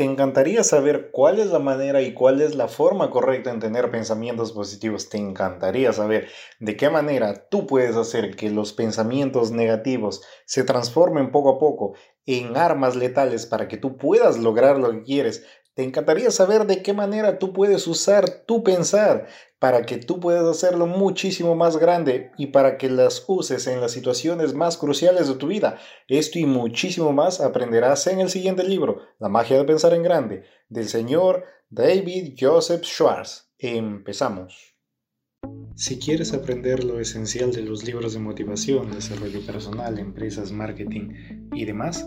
¿Te encantaría saber cuál es la manera y cuál es la forma correcta en tener pensamientos positivos? ¿Te encantaría saber de qué manera tú puedes hacer que los pensamientos negativos se transformen poco a poco en armas letales para que tú puedas lograr lo que quieres? ¿Te encantaría saber de qué manera tú puedes usar tu pensar para que tú puedas hacerlo muchísimo más grande y para que las uses en las situaciones más cruciales de tu vida? Esto y muchísimo más aprenderás en el siguiente libro, La magia de pensar en grande, del señor David Joseph Schwartz. Empezamos. Si quieres aprender lo esencial de los libros de motivación, desarrollo personal, empresas, marketing y demás,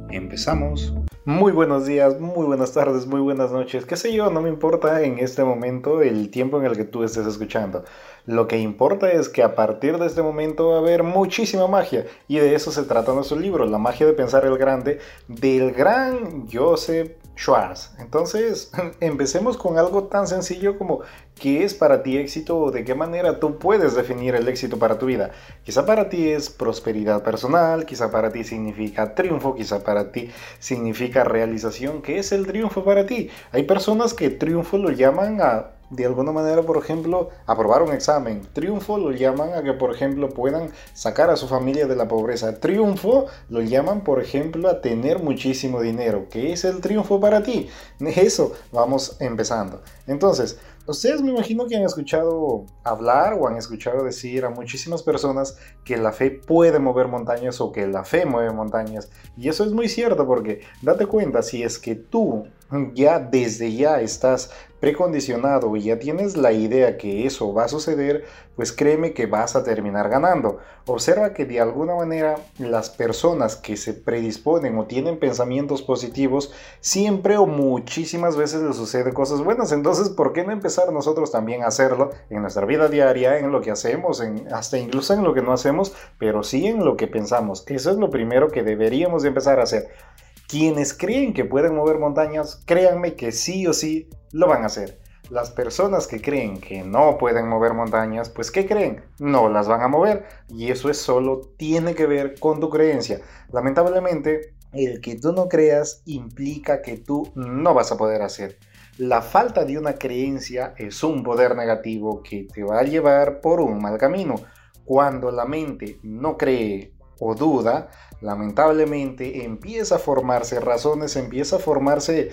empezamos. Muy buenos días, muy buenas tardes, muy buenas noches, qué sé yo, no me importa en este momento el tiempo en el que tú estés escuchando. Lo que importa es que a partir de este momento va a haber muchísima magia y de eso se trata nuestro libro, La magia de pensar el grande, del gran Joseph Entonces, empecemos con algo tan sencillo como qué es para ti éxito o de qué manera tú puedes definir el éxito para tu vida. Quizá para ti es prosperidad personal, quizá para ti significa triunfo, quizá para ti significa realización. ¿Qué es el triunfo para ti? Hay personas que triunfo lo llaman a de alguna manera, por ejemplo, aprobar un examen. Triunfo lo llaman a que, por ejemplo, puedan sacar a su familia de la pobreza. Triunfo lo llaman, por ejemplo, a tener muchísimo dinero. ¿Qué es el triunfo para ti? Eso vamos empezando. Entonces, ustedes me imagino que han escuchado hablar o han escuchado decir a muchísimas personas que la fe puede mover montañas o que la fe mueve montañas. Y eso es muy cierto porque date cuenta, si es que tú ya desde ya estás precondicionado y ya tienes la idea que eso va a suceder, pues créeme que vas a terminar ganando. Observa que de alguna manera las personas que se predisponen o tienen pensamientos positivos, siempre o muchísimas veces les sucede cosas buenas. Entonces, ¿por qué no empezar nosotros también a hacerlo en nuestra vida diaria, en lo que hacemos, en, hasta incluso en lo que no hacemos, pero sí en lo que pensamos? Eso es lo primero que deberíamos de empezar a hacer. Quienes creen que pueden mover montañas, créanme que sí o sí lo van a hacer. Las personas que creen que no pueden mover montañas, pues ¿qué creen? No las van a mover. Y eso es solo tiene que ver con tu creencia. Lamentablemente, el que tú no creas implica que tú no vas a poder hacer. La falta de una creencia es un poder negativo que te va a llevar por un mal camino. Cuando la mente no cree o duda, lamentablemente empieza a formarse razones, empieza a formarse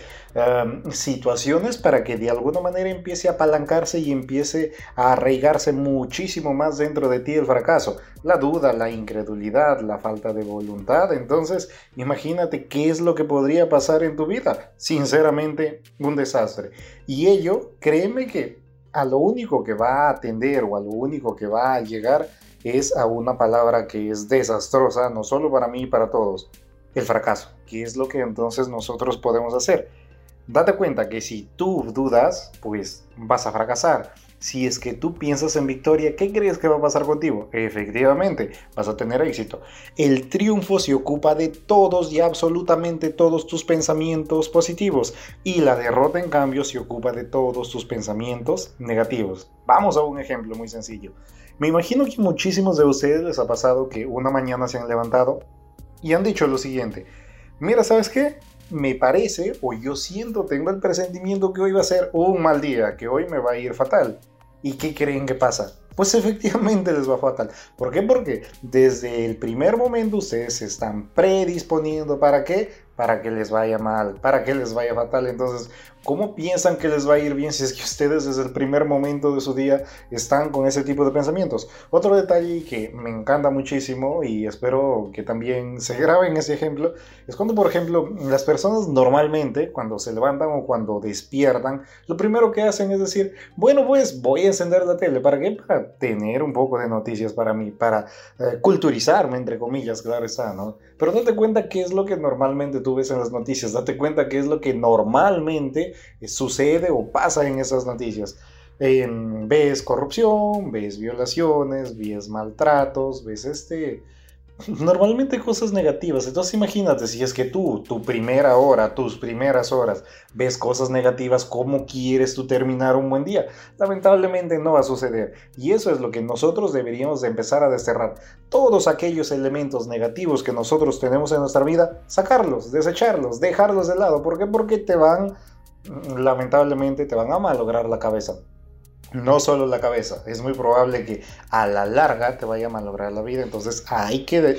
situaciones para que de alguna manera empiece a apalancarse y empiece a arraigarse muchísimo más dentro de ti el fracaso. La duda, la incredulidad, la falta de voluntad. Entonces, imagínate qué es lo que podría pasar en tu vida. Sinceramente, un desastre. Y ello, créeme que a lo único que va a atender o a lo único que va a llegar es a una palabra que es desastrosa, no solo para mí, para todos, el fracaso. ¿Qué es lo que entonces nosotros podemos hacer? Date cuenta que si tú dudas, pues vas a fracasar. Si es que tú piensas en victoria, ¿qué crees que va a pasar contigo? Efectivamente, vas a tener éxito. El triunfo se ocupa de todos y absolutamente todos tus pensamientos positivos y la derrota en cambio se ocupa de todos tus pensamientos negativos. Vamos a un ejemplo muy sencillo. Me imagino que muchísimos de ustedes les ha pasado que una mañana se han levantado y han dicho lo siguiente, mira, ¿sabes qué? Me parece o yo siento, tengo el presentimiento que hoy va a ser un mal día, que hoy me va a ir fatal. ¿Y qué creen que pasa? Pues efectivamente les va fatal. ¿Por qué? Porque desde el primer momento ustedes se están predisponiendo para qué? Para que les vaya mal, para que les vaya fatal. Entonces, ¿Cómo piensan que les va a ir bien si es que ustedes desde el primer momento de su día están con ese tipo de pensamientos? Otro detalle que me encanta muchísimo y espero que también se grabe en ese ejemplo es cuando, por ejemplo, las personas normalmente cuando se levantan o cuando despiertan, lo primero que hacen es decir, bueno, pues voy a encender la tele. ¿Para qué? Para tener un poco de noticias para mí, para eh, culturizarme, entre comillas, claro está, ¿no? Pero date cuenta qué es lo que normalmente tú ves en las noticias, date cuenta qué es lo que normalmente sucede o pasa en esas noticias. ves corrupción, ves violaciones, ves maltratos, ves este normalmente cosas negativas. Entonces imagínate, si es que tú, tu primera hora, tus primeras horas, ves cosas negativas, ¿cómo quieres tú terminar un buen día? Lamentablemente no va a suceder. Y eso es lo que nosotros deberíamos de empezar a desterrar. Todos aquellos elementos negativos que nosotros tenemos en nuestra vida, sacarlos, desecharlos, dejarlos de lado. ¿Por qué? Porque te van, lamentablemente, te van a malograr la cabeza no solo la cabeza, es muy probable que a la larga te vaya a malograr la vida, entonces hay que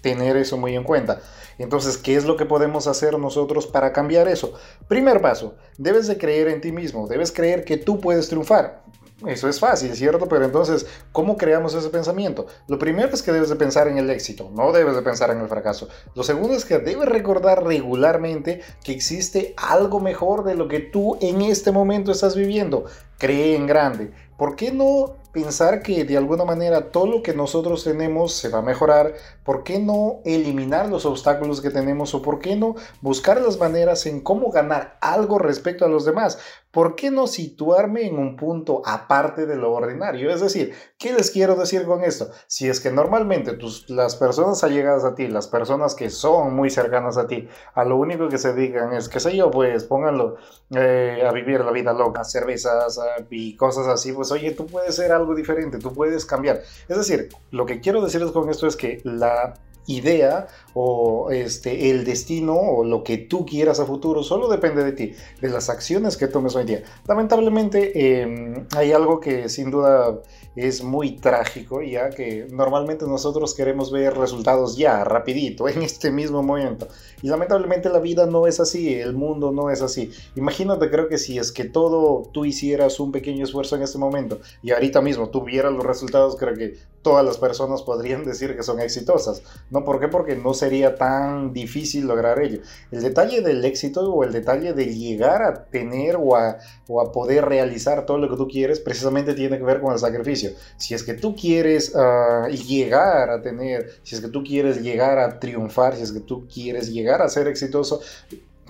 tener eso muy en cuenta. Entonces, ¿qué es lo que podemos hacer nosotros para cambiar eso? Primer paso, debes de creer en ti mismo, debes creer que tú puedes triunfar. Eso es fácil, ¿cierto? Pero entonces, ¿cómo creamos ese pensamiento? Lo primero es que debes de pensar en el éxito, no debes de pensar en el fracaso. Lo segundo es que debes recordar regularmente que existe algo mejor de lo que tú en este momento estás viviendo. Cree en grande. ¿Por qué no pensar que de alguna manera todo lo que nosotros tenemos se va a mejorar? ¿Por qué no eliminar los obstáculos que tenemos? ¿O por qué no buscar las maneras en cómo ganar algo respecto a los demás? ¿Por qué no situarme en un punto aparte de lo ordinario? Es decir, ¿qué les quiero decir con esto? Si es que normalmente tus, las personas allegadas a ti, las personas que son muy cercanas a ti, a lo único que se digan es, qué sé yo, pues pónganlo eh, a vivir la vida loca, cervezas y cosas así, pues oye, tú puedes ser algo diferente, tú puedes cambiar. Es decir, lo que quiero decirles con esto es que la idea o este, el destino o lo que tú quieras a futuro solo depende de ti, de las acciones que tomes hoy día. Lamentablemente em, hay algo que sin duda es muy trágico, ya que normalmente nosotros queremos ver resultados ya, rapidito, en este mismo momento. Y lamentablemente la vida no es así, el mundo no es así. Imagínate, creo que si es que todo tú hicieras un pequeño esfuerzo en este momento y ahorita mismo tuvieras los resultados, creo que todas las personas podrían decir que son exitosas. ¿No? ¿Por qué? Porque no sería tan difícil lograr ello. El detalle del éxito o el detalle de llegar a tener o a, o a poder realizar todo lo que tú quieres precisamente tiene que ver con el sacrificio. Si es que tú quieres uh, llegar a tener, si es que tú quieres llegar a triunfar, si es que tú quieres llegar a ser exitoso,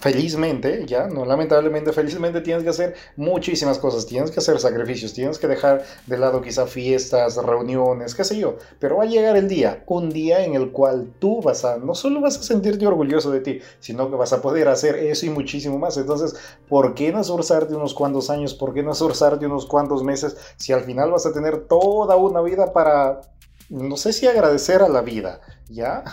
felizmente, ya, no lamentablemente, felizmente tienes que hacer muchísimas cosas, tienes que hacer sacrificios, tienes que dejar de lado quizá fiestas, reuniones, qué sé yo, pero va a llegar el día, un día en el cual tú vas a, no solo vas a sentirte orgulloso de ti, sino que vas a poder hacer eso y muchísimo más. Entonces, ¿por qué no esforzarte unos cuantos años? ¿Por qué no esforzarte unos cuantos meses si al final vas a tener toda una vida para no sé si agradecer a la vida, ¿ya?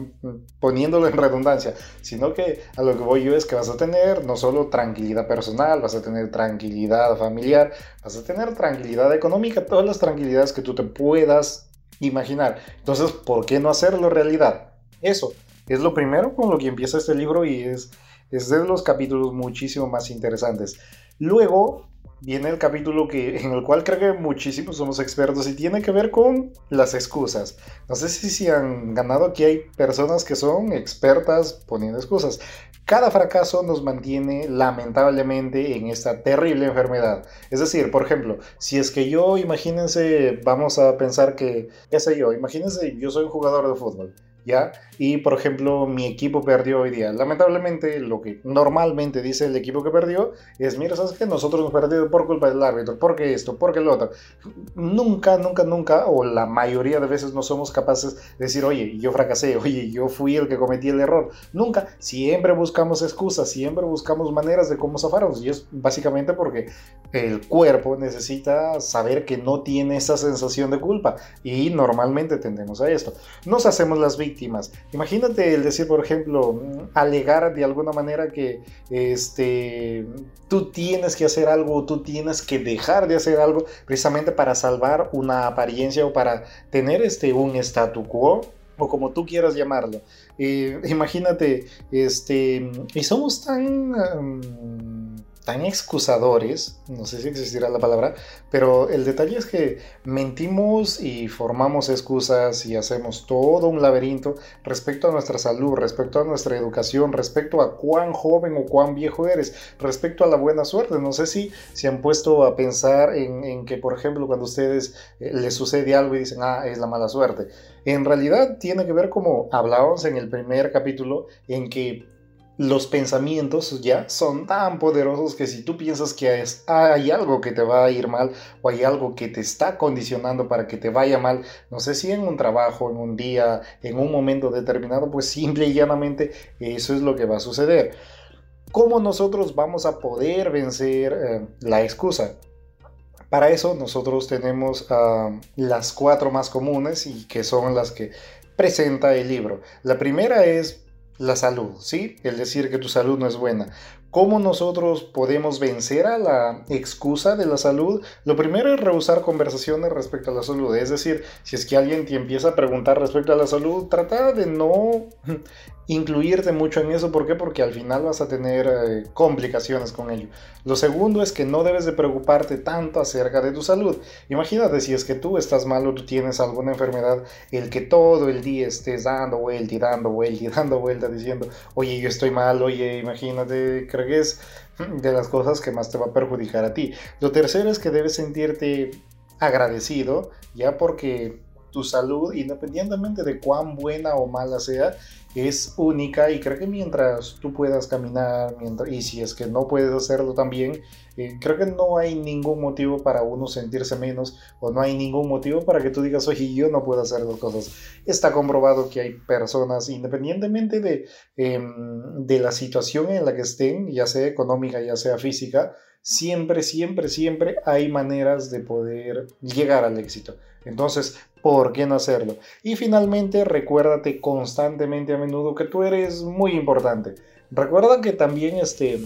Poniéndolo en redundancia, sino que a lo que voy yo es que vas a tener no solo tranquilidad personal, vas a tener tranquilidad familiar, vas a tener tranquilidad económica, todas las tranquilidades que tú te puedas imaginar. Entonces, ¿por qué no hacerlo realidad? Eso es lo primero con lo que empieza este libro y es, es de los capítulos muchísimo más interesantes. Luego, viene el capítulo que, en el cual creo que muchísimos somos expertos y tiene que ver con las excusas. No sé si, si han ganado aquí hay personas que son expertas poniendo excusas. Cada fracaso nos mantiene lamentablemente en esta terrible enfermedad. Es decir, por ejemplo, si es que yo, imagínense, vamos a pensar que, qué sé yo, imagínense, yo soy un jugador de fútbol ¿ya? Y por ejemplo, mi equipo perdió hoy día. Lamentablemente, lo que normalmente dice el equipo que perdió es, mira, ¿sabes qué? Nosotros hemos perdido por culpa del árbitro, porque esto, porque lo otro. Nunca, nunca, nunca, o la mayoría de veces no somos capaces de decir, oye, yo fracasé, oye, yo fui el que cometí el error. Nunca, siempre buscamos excusas, siempre buscamos maneras de cómo zafarnos. Y es básicamente porque el cuerpo necesita saber que no tiene esa sensación de culpa. Y normalmente tendemos a esto. Nos hacemos las víctimas Imagínate el decir, por ejemplo, alegar de alguna manera que este, tú tienes que hacer algo, tú tienes que dejar de hacer algo precisamente para salvar una apariencia o para tener este, un statu quo o como tú quieras llamarlo. Eh, imagínate, este, y somos tan tan excusadores, no sé si existirá la palabra, pero el detalle es que mentimos y formamos excusas y hacemos todo un laberinto respecto a nuestra salud, respecto a nuestra educación, respecto a cuán joven o cuán viejo eres, respecto a la buena suerte. No sé si se han puesto a pensar en, que, por ejemplo, cuando a ustedes eh, les sucede algo y dicen, ah, es la mala suerte. En realidad tiene que ver como hablábamos en el primer capítulo, en que los pensamientos ya son tan poderosos que si tú piensas que hay algo que te va a ir mal o hay algo que te está condicionando para que te vaya mal, no sé si en un trabajo, en un día, en un momento determinado, pues simple y llanamente eso es lo que va a suceder. ¿Cómo nosotros vamos a poder vencer eh, la excusa? Para eso nosotros tenemos ah, las cuatro más comunes y que son las que presenta el libro. La primera es la salud, ¿sí? El decir que tu salud no es buena. ¿Cómo nosotros podemos vencer a la excusa de la salud? Lo primero es rehusar conversaciones respecto a la salud. Es decir, si es que alguien te empieza a preguntar respecto a la salud, trata de no incluirte mucho en eso. ¿Por qué? Porque al final vas a tener eh, complicaciones con ello. Lo segundo es que no debes de preocuparte tanto acerca de tu salud. Imagínate si es que tú estás mal o tú tienes alguna enfermedad, el que todo el día estés dando vuelta y dando vuelta y dando vuelta diciendo, oye, yo estoy mal, oye, imagínate, creo que es de las cosas que más te va a perjudicar a ti. Lo tercero es que debes sentirte agradecido, ya porque tu salud, independientemente de cuán buena o mala sea, es única y creo que mientras tú puedas caminar y si es que no puedes hacerlo también, eh, creo que no hay ningún motivo para uno sentirse menos o no hay ningún motivo para que tú digas, oye, yo no puedo hacer las cosas. Está comprobado que hay personas, independientemente de, em, de la situación en la que estén, ya sea económica, ya sea física, siempre, siempre, siempre hay maneras de poder llegar al éxito. Entonces, ¿por qué no hacerlo? Y finalmente, recuérdate constantemente a menudo que tú eres muy importante. Recuerda que también este,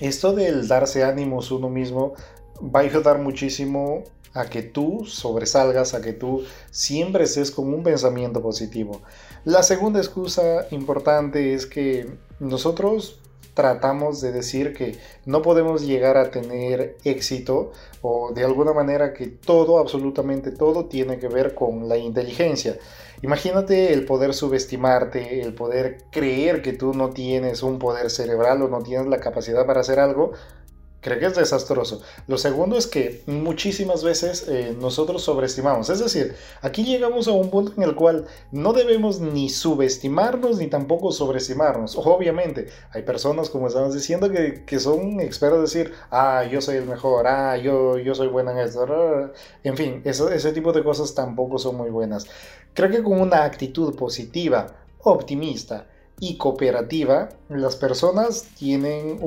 esto del darse ánimos uno mismo va a ayudar muchísimo a que tú sobresalgas, a que tú siempre estés con un pensamiento positivo. La segunda excusa importante es que nosotros tratamos de decir que no podemos llegar a tener éxito o de alguna manera que todo, absolutamente todo, tiene que ver con la inteligencia. Imagínate el poder subestimarte, el poder creer que tú no tienes un poder cerebral o no tienes la capacidad para hacer algo, Creo que es desastroso. Lo segundo es que muchísimas veces eh, nosotros sobreestimamos. Es decir, aquí llegamos a un punto en el cual no debemos ni subestimarnos ni tampoco sobreestimarnos. Obviamente, hay personas, como estamos diciendo, que, que son expertos en decir, ah, yo soy el mejor, ah, yo, yo soy buena en esto. En fin, eso, ese tipo de cosas tampoco son muy buenas. Creo que con una actitud positiva, optimista, y cooperativa, las personas tienen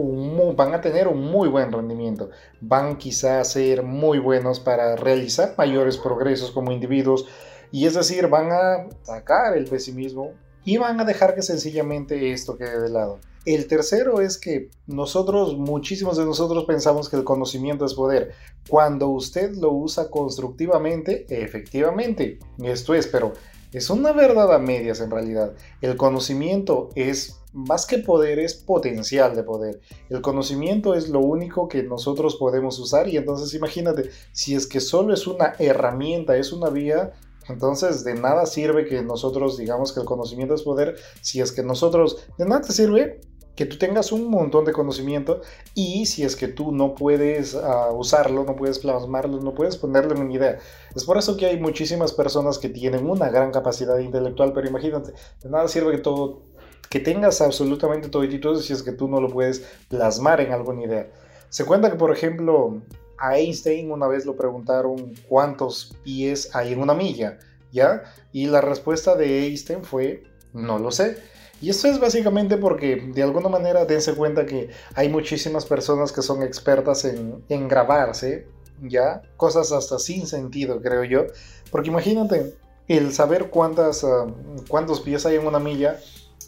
van a tener un muy buen rendimiento. Van quizá a ser muy buenos para realizar mayores progresos como individuos. Y es decir, van a sacar el pesimismo y van a dejar que sencillamente esto quede de lado. El tercero es que nosotros, muchísimos de nosotros pensamos que el conocimiento es poder. Cuando usted lo usa constructivamente, efectivamente, esto es, pero es una verdad a medias en realidad. El conocimiento es más que poder, es potencial de poder. El conocimiento es lo único que nosotros podemos usar y entonces imagínate, si es que solo es una herramienta, es una vía, entonces de nada sirve que nosotros digamos que el conocimiento es poder, si es que nosotros, de nada te sirve que tú tengas un montón de conocimiento y si es que tú no puedes ah, usarlo, no puedes plasmarlo, no puedes ponerlo en una idea. Es por eso que hay muchísimas personas que tienen una gran capacidad intelectual, pero imagínate, de nada sirve que todo, que tengas absolutamente todo y todo si es que tú no lo puedes plasmar en alguna idea. Se cuenta que, por ejemplo, a Einstein una vez lo preguntaron cuántos pies hay en una milla, ¿ya? Y la respuesta de Einstein fue, no lo sé. Y esto es básicamente porque de alguna manera dense cuenta que hay muchísimas personas que son expertas en, en grabarse, ya, cosas hasta sin sentido, creo yo. Porque imagínate, el saber cuántas, ah, cuántos pies hay en una milla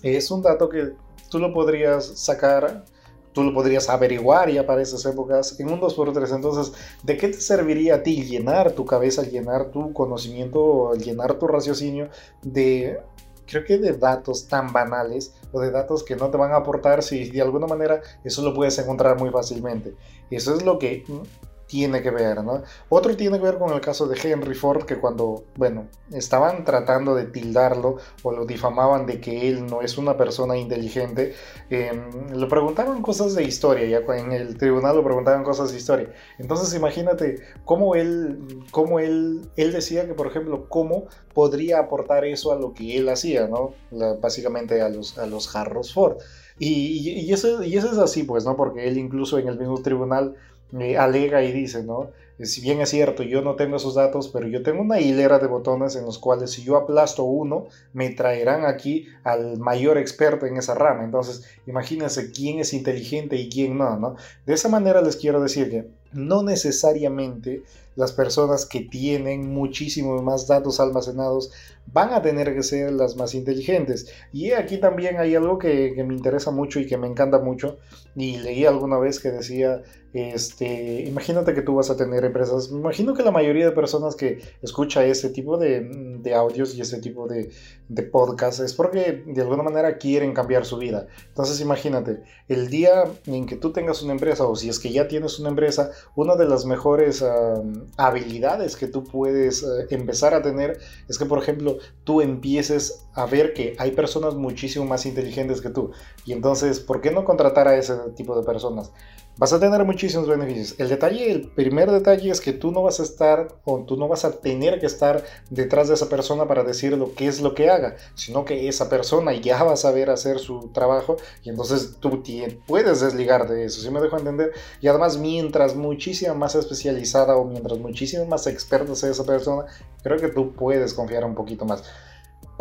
es un dato que tú lo podrías sacar, tú lo podrías averiguar ya para esas épocas en un 2x3. Entonces, ¿de qué te serviría a ti llenar tu cabeza, llenar tu conocimiento, llenar tu raciocinio de creo que de datos tan banales o de datos que no te van a aportar si de alguna manera eso lo puedes encontrar muy fácilmente. Eso es lo que tiene que ver, ¿no? Otro tiene que ver con el caso de Henry Ford, que cuando, bueno, estaban tratando de tildarlo o lo difamaban de que él no es una persona inteligente, eh, le preguntaban cosas de historia, ya en el tribunal lo preguntaban cosas de historia. Entonces imagínate cómo él, cómo él, él decía que, por ejemplo, cómo podría aportar eso a lo que él hacía, ¿no? básicamente a los, a los jarros Ford. Y, y, eso, y eso es así, pues, ¿no? Porque él incluso en el mismo tribunal eh, alega y dice, ¿no? Si bien es cierto, yo no tengo esos datos, pero yo tengo una hilera de botones en los cuales si yo aplasto uno, me traerán aquí al mayor experto en esa rama. Entonces, imagínense quién es inteligente y quién no, ¿no? De esa manera les quiero decir que no necesariamente las personas que tienen muchísimos más datos almacenados van a tener que ser las más inteligentes. Y aquí también hay algo que, me interesa mucho y que me encanta mucho. Y leí alguna vez que decía este, imagínate que tú vas a tener empresas. Me imagino que la mayoría de personas que escucha este tipo de, de audios y este tipo de, de podcasts es porque de alguna manera quieren cambiar su vida. Entonces, imagínate, el día en que tú tengas una empresa o si es que ya tienes una empresa, una de las mejores habilidades que tú puedes eh, empezar a tener es que, por ejemplo, tú empieces a ver que hay personas muchísimo más inteligentes que tú. Y entonces, ¿por qué no contratar a ese tipo de personas? Vas a tener muchísimos beneficios. El detalle, el primer detalle es que tú no vas a estar o tú no vas a tener que estar detrás de esa persona para decirle qué es lo que haga, sino que esa persona ya va a saber hacer su trabajo y entonces tú puedes desligar de eso, ¿sí me dejo entender? Y además, mientras muchísimo más especializada o mientras muchísimo más experta sea esa persona, creo que tú puedes confiar un poquito más.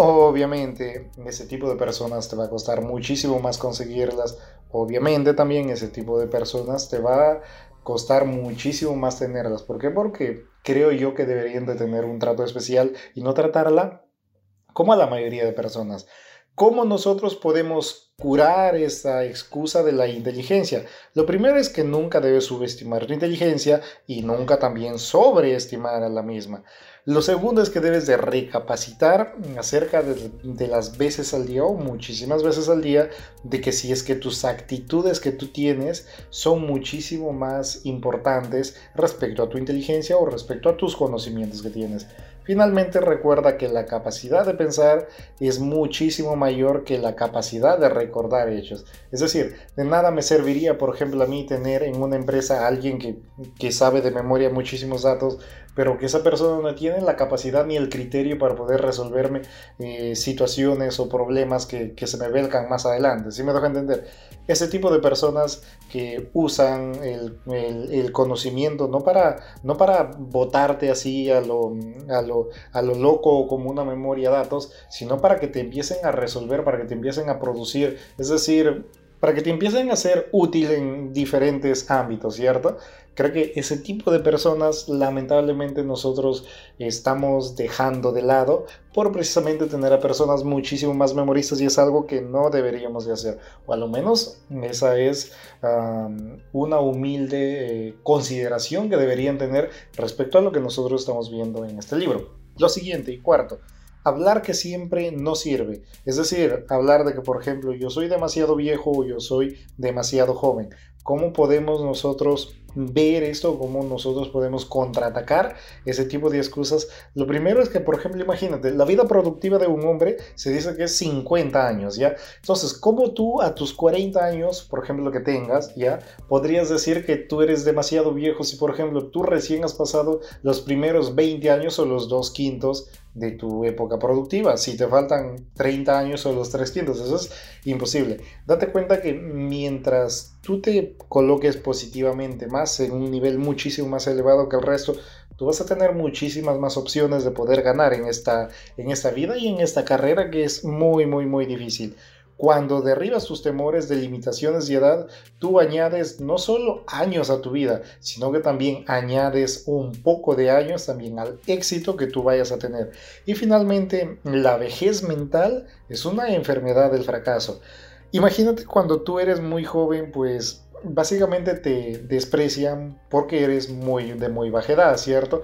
Obviamente, ese tipo de personas te va a costar muchísimo más conseguirlas. Obviamente, también ese tipo de personas te va a costar muchísimo más tenerlas. ¿Por qué? Porque creo yo que deberían de tener un trato especial y no tratarla como a la mayoría de personas. ¿Cómo nosotros podemos curar esa excusa de la inteligencia? Lo primero es que nunca debes subestimar tu inteligencia y nunca también sobreestimar a la misma. Lo segundo es que debes de recapacitar acerca de, las veces al día o muchísimas veces al día de que si es que tus actitudes que tú tienes son muchísimo más importantes respecto a tu inteligencia o respecto a tus conocimientos que tienes. Finalmente recuerda que la capacidad de pensar es muchísimo mayor que la capacidad de recordar hechos. Es decir, de nada me serviría, por ejemplo, a mí tener en una empresa a alguien que, que sabe de memoria muchísimos datos, pero que esa persona no tiene la capacidad ni el criterio para poder resolverme eh, situaciones o problemas que, que, se me velcan más adelante. ¿Sí me dejo entender? Ese tipo de personas que usan el, el, conocimiento no para, no para votarte así a lo, a, lo, a lo loco como una memoria datos, sino para que te empiecen a resolver, para que te empiecen a producir. Es decir, para que te empiecen a ser útil en diferentes ámbitos, ¿cierto? Creo que ese tipo de personas lamentablemente nosotros estamos dejando de lado por precisamente tener a personas muchísimo más memoristas y es algo que no deberíamos de hacer. O a lo menos esa es una humilde eh, consideración que deberían tener respecto a lo que nosotros estamos viendo en este libro. Lo siguiente y cuarto hablar que siempre no sirve. Es decir, hablar de que, por ejemplo, yo soy demasiado viejo o yo soy demasiado joven. ¿Cómo podemos nosotros ver esto, cómo nosotros podemos contraatacar ese tipo de excusas? Lo primero es que, por ejemplo, imagínate, la vida productiva de un hombre se dice que es 50 años, ¿ya? Entonces, ¿cómo tú a tus 40 años, por ejemplo, que tengas, ¿ya? Podrías decir que tú eres demasiado viejo si, por ejemplo, tú recién has pasado los primeros 20 años o los dos quintos de tu época productiva. Si te faltan 30 años o los 300, eso es imposible. Date cuenta que mientras tú te coloques positivamente más en un nivel muchísimo más elevado que el resto, tú vas a tener muchísimas más opciones de poder ganar en esta, en esta vida y en esta carrera que es muy, muy, muy difícil. Cuando derribas tus temores de limitaciones y edad, tú añades no solo años a tu vida, sino que también añades un poco de años también al éxito que tú vayas a tener. Y finalmente, la vejez mental es una enfermedad del fracaso. Imagínate cuando tú eres muy joven, pues básicamente te desprecian porque eres muy de muy baja edad, ¿cierto?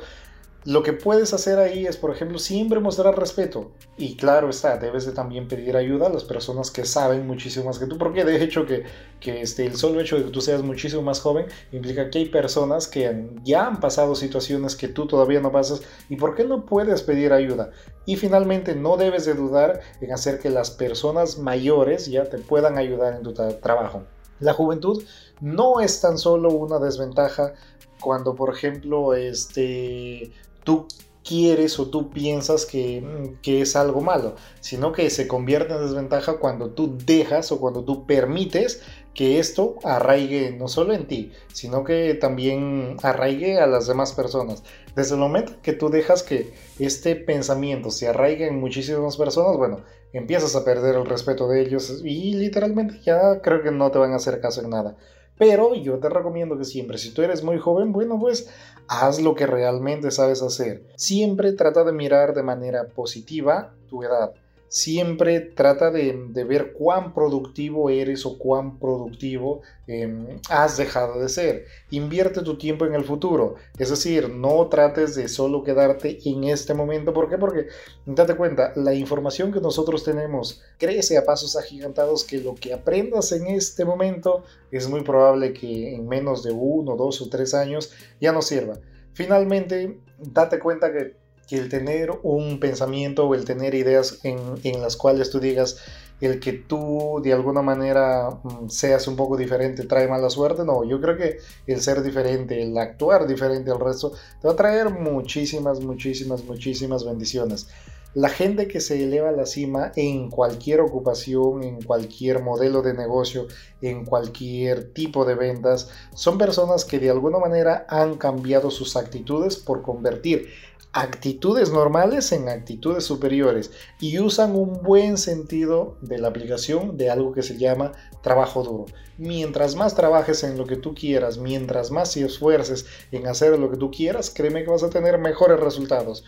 Lo que puedes hacer ahí es, por ejemplo, siempre mostrar respeto. Y claro está, debes de también pedir ayuda a las personas que saben muchísimo más que tú. Porque de hecho que, que este, el solo hecho de que tú seas muchísimo más joven implica que hay personas que ya han pasado situaciones que tú todavía no pasas. ¿Y por qué no puedes pedir ayuda? Y finalmente no debes de dudar en hacer que las personas mayores ya te puedan ayudar en tu trabajo. La juventud no es tan solo una desventaja cuando, por ejemplo, este, tú quieres o tú piensas que, mm, que, es algo malo, sino que se convierte en desventaja cuando tú dejas o cuando tú permites que esto arraigue no solo en ti, sino que también arraigue a las demás personas. Desde el momento que tú dejas que este pensamiento se arraigue en muchísimas personas, bueno, empiezas a perder el respeto de ellos y literalmente ya creo que no te van a hacer caso en nada. Pero yo te recomiendo que siempre, si tú eres muy joven, bueno, pues haz lo que realmente sabes hacer. Siempre trata de mirar de manera positiva tu edad siempre trata de, ver cuán productivo eres o cuán productivo em, has dejado de ser. Invierte tu tiempo en el futuro. Es decir, no trates de solo quedarte en este momento. ¿Por qué? Porque, date cuenta, la información que nosotros tenemos crece a pasos agigantados que lo que aprendas en este momento es muy probable que en menos de uno, dos o tres años ya no sirva. Finalmente, date cuenta que que el tener un pensamiento o el tener ideas en, en, las cuales tú digas el que tú de alguna manera mm, seas un poco diferente trae mala suerte, no, yo creo que el ser diferente, el actuar diferente al resto, te va a traer muchísimas, muchísimas, muchísimas bendiciones. La gente que se eleva a la cima en cualquier ocupación, en cualquier modelo de negocio, en cualquier tipo de ventas, son personas que de alguna manera han cambiado sus actitudes por convertir actitudes normales en actitudes superiores y usan un buen sentido de la aplicación de algo que se llama trabajo duro. Mientras más trabajes en lo que tú quieras, mientras más te esfuerces en hacer lo que tú quieras, créeme que vas a tener mejores resultados.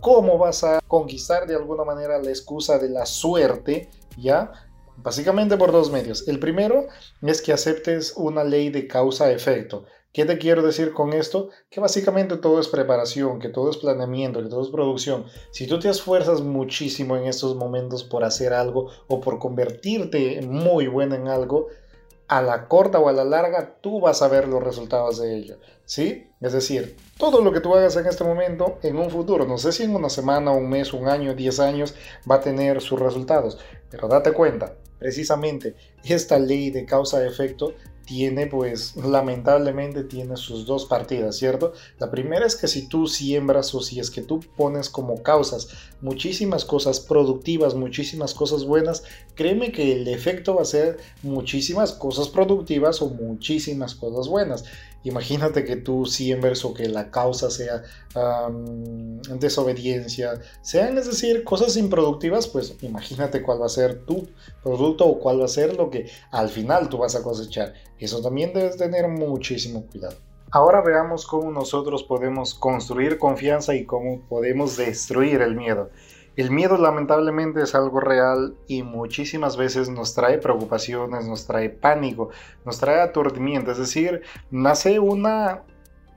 ¿Cómo vas a conquistar de alguna manera la excusa de la suerte? ¿Ya? Básicamente por dos medios. El primero es que aceptes una ley de causa-efecto. ¿Qué te quiero decir con esto? Que básicamente todo es preparación, que todo es planeamiento, que todo es producción. Si tú te esfuerzas muchísimo en estos momentos por hacer algo o por convertirte muy bueno en algo, a la corta o a la larga tú vas a ver los resultados de ello. ¿Sí? Es decir, todo lo que tú hagas en este momento, en un futuro, no sé si en una semana, un mes, un año, diez años, va a tener sus resultados. Pero date cuenta, precisamente esta ley de causa-efecto tiene pues lamentablemente tiene sus dos partidas, ¿cierto? La primera es que si tú siembras o si es que tú pones como causas muchísimas cosas productivas, muchísimas cosas buenas, créeme que el efecto va a ser muchísimas cosas productivas o muchísimas cosas buenas. Imagínate que tú siembres o que la causa sea desobediencia, sean es decir cosas improductivas, pues imagínate cuál va a ser tu producto o cuál va a ser lo que al final tú vas a cosechar. Eso también debes tener muchísimo cuidado. Ahora veamos cómo nosotros podemos construir confianza y cómo podemos destruir el miedo. El miedo lamentablemente es algo real y muchísimas veces nos trae preocupaciones, nos trae pánico, nos trae aturdimiento, es decir, nace una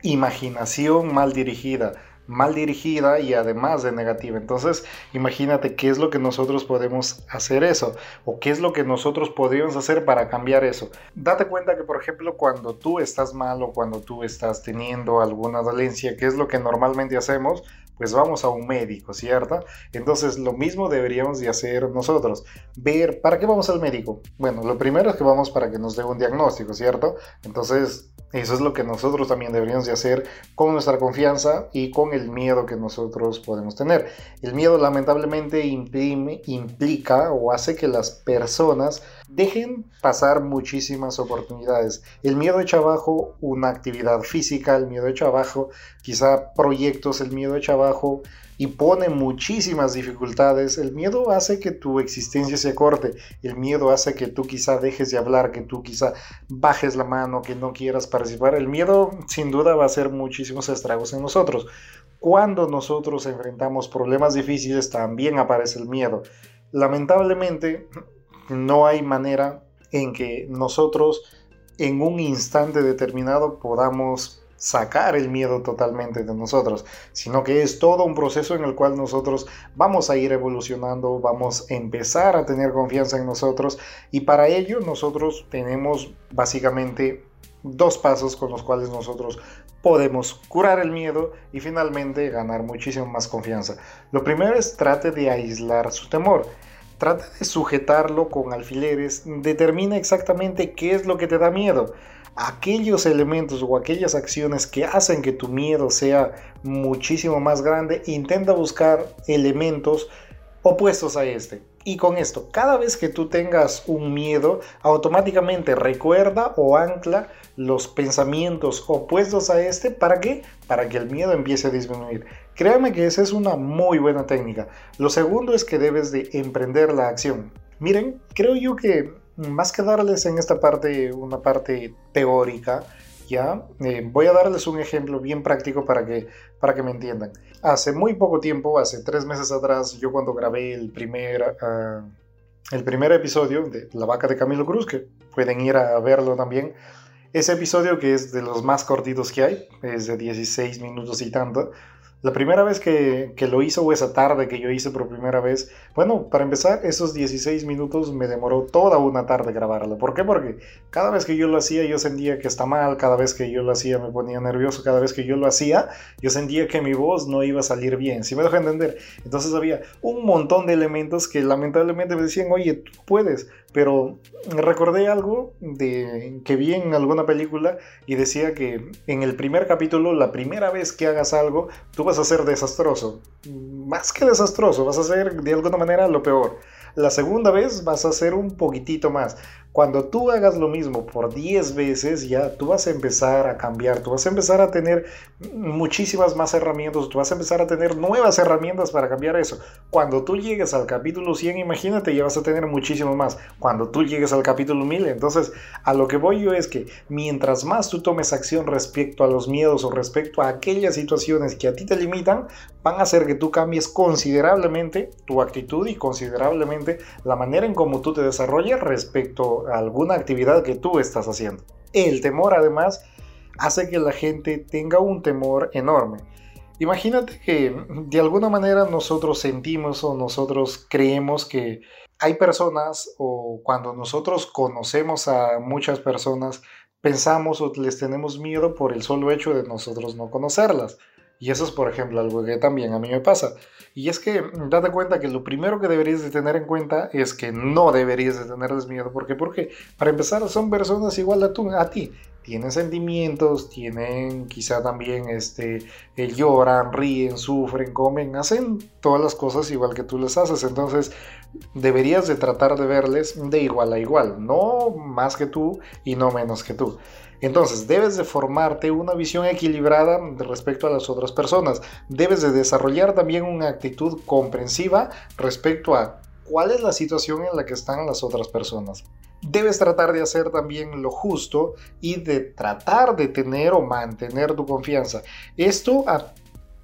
imaginación mal dirigida, mal dirigida y además de negativa. Entonces, imagínate qué es lo que nosotros podemos hacer eso o qué es lo que nosotros podríamos hacer para cambiar eso. Date cuenta que, por ejemplo, cuando tú estás mal o cuando tú estás teniendo alguna dolencia, ¿qué es lo que normalmente hacemos? Pues vamos a un médico, ¿cierto? Entonces lo mismo deberíamos de hacer nosotros. Ver, ¿para qué vamos al médico? Bueno, lo primero es que vamos para que nos dé un diagnóstico, ¿cierto? Entonces eso es lo que nosotros también deberíamos de hacer con nuestra confianza y con el miedo que nosotros podemos tener. El miedo lamentablemente implica o hace que las personas dejen pasar muchísimas oportunidades. El miedo echa abajo una actividad física, el miedo echa abajo quizá proyectos, el miedo echa abajo y pone muchísimas dificultades. El miedo hace que tu existencia se corte, el miedo hace que tú quizá dejes de hablar, que tú quizá bajes la mano, que no quieras participar. El miedo sin duda va a hacer muchísimos estragos en nosotros. Cuando nosotros enfrentamos problemas difíciles también aparece el miedo. Lamentablemente no hay manera en que nosotros en un instante determinado podamos sacar el miedo totalmente de nosotros, sino que es todo un proceso en el cual nosotros vamos a ir evolucionando, vamos a empezar a tener confianza en nosotros y para ello nosotros tenemos básicamente dos pasos con los cuales nosotros podemos curar el miedo y finalmente ganar muchísimo más confianza. Lo primero es trate de aislar su temor. Trate de sujetarlo con alfileres, determina exactamente qué es lo que te da miedo. aquellos elementos o aquellas acciones que hacen que tu miedo sea muchísimo más grande, intenta buscar elementos opuestos a este. Y con esto, cada vez que tú tengas un miedo, automáticamente recuerda o ancla los pensamientos opuestos a este. ¿Para qué? Para que el miedo empiece a disminuir. Créame que esa es una muy buena técnica. Lo segundo es que debes de emprender la acción. Miren, creo yo que más que darles en esta parte una parte teórica, ya eh, voy a darles un ejemplo bien práctico para que, para que me entiendan. Hace muy poco tiempo, hace tres meses atrás, yo cuando grabé el primer, ah, el primer episodio de La vaca de Camilo Cruz, que pueden ir a verlo también, ese episodio que es de los más cortitos que hay, es de 16 minutos y tanto, la primera vez que, lo hizo o esa tarde que yo hice por primera vez, bueno, para empezar, esos 16 minutos me demoró toda una tarde grabarlo. ¿Por qué? Porque cada vez que yo lo hacía yo sentía que está mal, cada vez que yo lo hacía me ponía nervioso, cada vez que yo lo hacía yo sentía que mi voz no iba a salir bien, si me dejo entender? Entonces había un montón de elementos que lamentablemente me decían, oye, puedes, pero recordé algo de, que vi en alguna película y decía que en el primer capítulo, la primera vez que hagas algo, tú vas a ser desastroso. Más que desastroso, vas a ser de alguna manera lo peor. La segunda vez vas a ser un poquitito más. Cuando tú hagas lo mismo por 10 veces, ya tú vas a empezar a cambiar, tú vas a empezar a tener muchísimas más herramientas, tú vas a empezar a tener nuevas herramientas para cambiar eso. Cuando tú llegues al capítulo 100, imagínate, ya vas a tener muchísimo más. Cuando tú llegues al capítulo 1000, entonces a lo que voy yo es que mientras más tú tomes acción respecto a los miedos o respecto a aquellas situaciones que a ti te limitan, van a hacer que tú cambies considerablemente tu actitud y considerablemente la manera en cómo tú te desarrollas respecto alguna actividad que tú estás haciendo. El temor además hace que la gente tenga un temor enorme. Imagínate que de alguna manera nosotros sentimos o nosotros creemos que hay personas o cuando nosotros conocemos a muchas personas pensamos o les tenemos miedo por el solo hecho de nosotros no conocerlas. Y eso es, por ejemplo, algo que también a mí me pasa. Y es que date cuenta que lo primero que deberías de tener en cuenta es que no deberías de tenerles miedo. ¿Por qué? Porque para empezar son personas igual a, tú, a ti. Tienen sentimientos, tienen quizá también este, eh, lloran, ríen, sufren, comen, hacen todas las cosas igual que tú les haces. Entonces deberías de tratar de verles de igual a igual. No más que tú y no menos que tú. Entonces, debes de formarte una visión equilibrada respecto a las otras personas. Debes de desarrollar también una actitud comprensiva respecto a cuál es la situación en la que están las otras personas. Debes tratar de hacer también lo justo y de tratar de tener o mantener tu confianza. Esto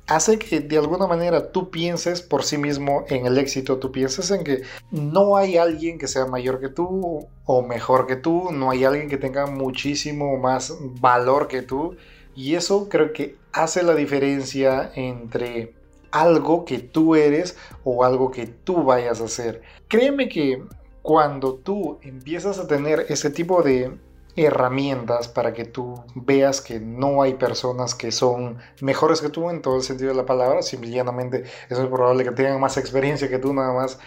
hace que de alguna manera tú pienses por sí mismo en el éxito, tú pienses en que no hay alguien que sea mayor que tú o mejor que tú, no hay alguien que tenga muchísimo más valor que tú. Y eso creo que hace la diferencia entre algo que tú eres o algo que tú vayas a hacer. Créeme que cuando tú empiezas a tener ese tipo de herramientas para que tú veas que no hay personas que son mejores que tú en todo el sentido de la palabra, simplemente es muy probable que tengan más experiencia que tú nada más,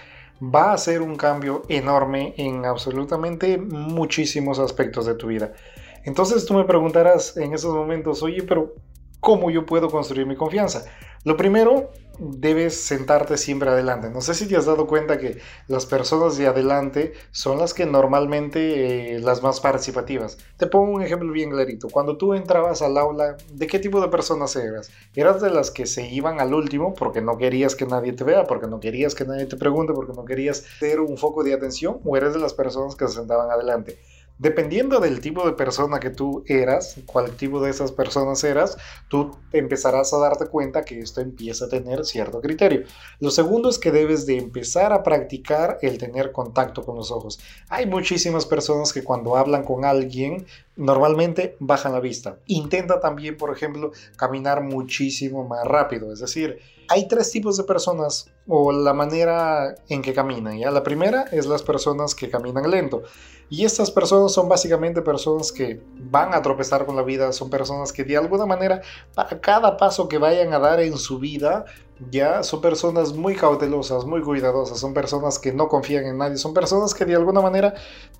va a ser un cambio enorme en absolutamente muchísimos aspectos de tu vida. Entonces tú me preguntarás en esos momentos, oye, pero ¿cómo yo puedo construir mi confianza? Lo primero debes sentarte siempre adelante. No sé si te has dado cuenta que las personas de adelante son las que normalmente eh, las más participativas. Te pongo un ejemplo bien clarito. Cuando tú entrabas al aula, ¿de qué tipo de personas eras? ¿Eras de las que se iban al último porque no querías que nadie te vea, porque no querías que nadie te pregunte, porque no querías ser un foco de atención? ¿O eres de las personas que se sentaban adelante? Dependiendo del tipo de persona que tú eras, cuál tipo de esas personas eras, tú empezarás a darte cuenta que esto empieza a tener cierto criterio. Lo segundo es que debes de empezar a practicar el tener contacto con los ojos. Hay muchísimas personas que cuando hablan con alguien normalmente bajan la vista. Intenta también, por ejemplo, caminar muchísimo más rápido. Es decir, hay tres tipos de personas o la manera en que caminan. ¿ya? La primera es las personas que caminan lento. Y estas personas son básicamente personas que van a tropezar con la vida, son personas que de alguna manera, para cada paso que vayan a dar en su vida, ya son personas muy cautelosas, muy cuidadosas, son personas que no confían en nadie, son personas que de alguna manera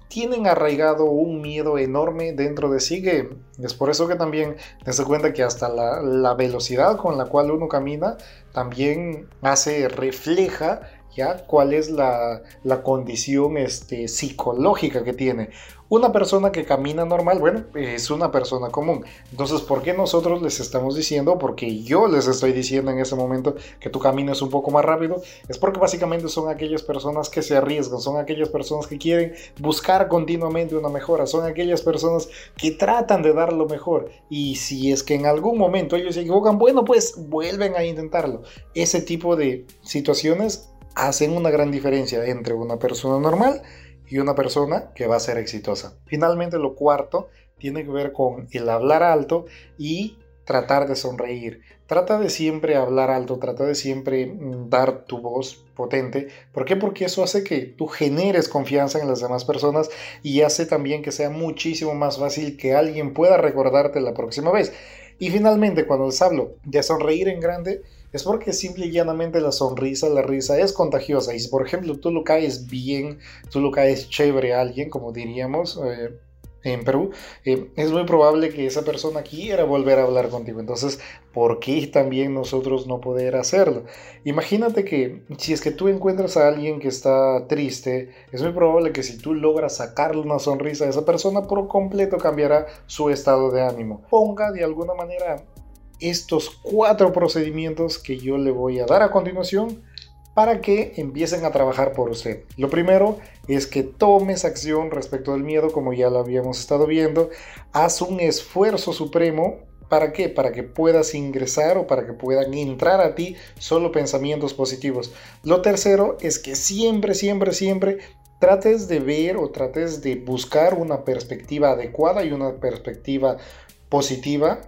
tienen arraigado un miedo enorme dentro de sí, que es por eso que también das cuenta que hasta la, la velocidad con la cual uno camina también hace, refleja ya cuál es la, condición este, psicológica que tiene. Una persona que camina normal, bueno, es una persona común. Entonces, ¿por qué nosotros les estamos diciendo? Porque yo les estoy diciendo en ese momento que tu camino es un poco más rápido. Es porque básicamente son aquellas personas que se arriesgan, son aquellas personas que quieren buscar continuamente una mejora, son aquellas personas que tratan de dar lo mejor. Y si es que en algún momento ellos se equivocan, bueno, pues vuelven a intentarlo. Ese tipo de situaciones hacen una gran diferencia entre una persona normal y una persona que va a ser exitosa. Finalmente, lo cuarto tiene que ver con el hablar alto y tratar de sonreír. Trata de siempre hablar alto, trata de siempre mm, dar tu voz potente. ¿Por qué? Porque eso hace que tú generes confianza en las demás personas y hace también que sea muchísimo más fácil que alguien pueda recordarte la próxima vez. Y finalmente, cuando les hablo de sonreír en grande, es porque simple y llanamente la sonrisa, la risa es contagiosa. Y si, por ejemplo, tú lo caes bien, tú lo caes chévere a alguien, como diríamos eh, en Perú, eh, es muy probable que esa persona quiera volver a hablar contigo. Entonces, ¿por qué también nosotros no poder hacerlo? Imagínate que si es que tú encuentras a alguien que está triste, es muy probable que si tú logras sacarle una sonrisa a esa persona, por completo cambiará su estado de ánimo. Ponga de alguna manera estos cuatro procedimientos que yo le voy a dar a continuación para que empiecen a trabajar por usted. Lo primero es que tomes acción respecto del miedo, como ya lo habíamos estado viendo. Haz un esfuerzo supremo. ¿Para qué? Para que puedas ingresar o para que puedan entrar a ti solo pensamientos positivos. Lo tercero es que siempre, siempre, siempre trates de ver o trates de buscar una perspectiva adecuada y una perspectiva positiva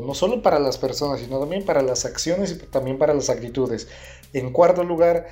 no solo para las personas, sino también para las acciones y también para las actitudes. En cuarto lugar,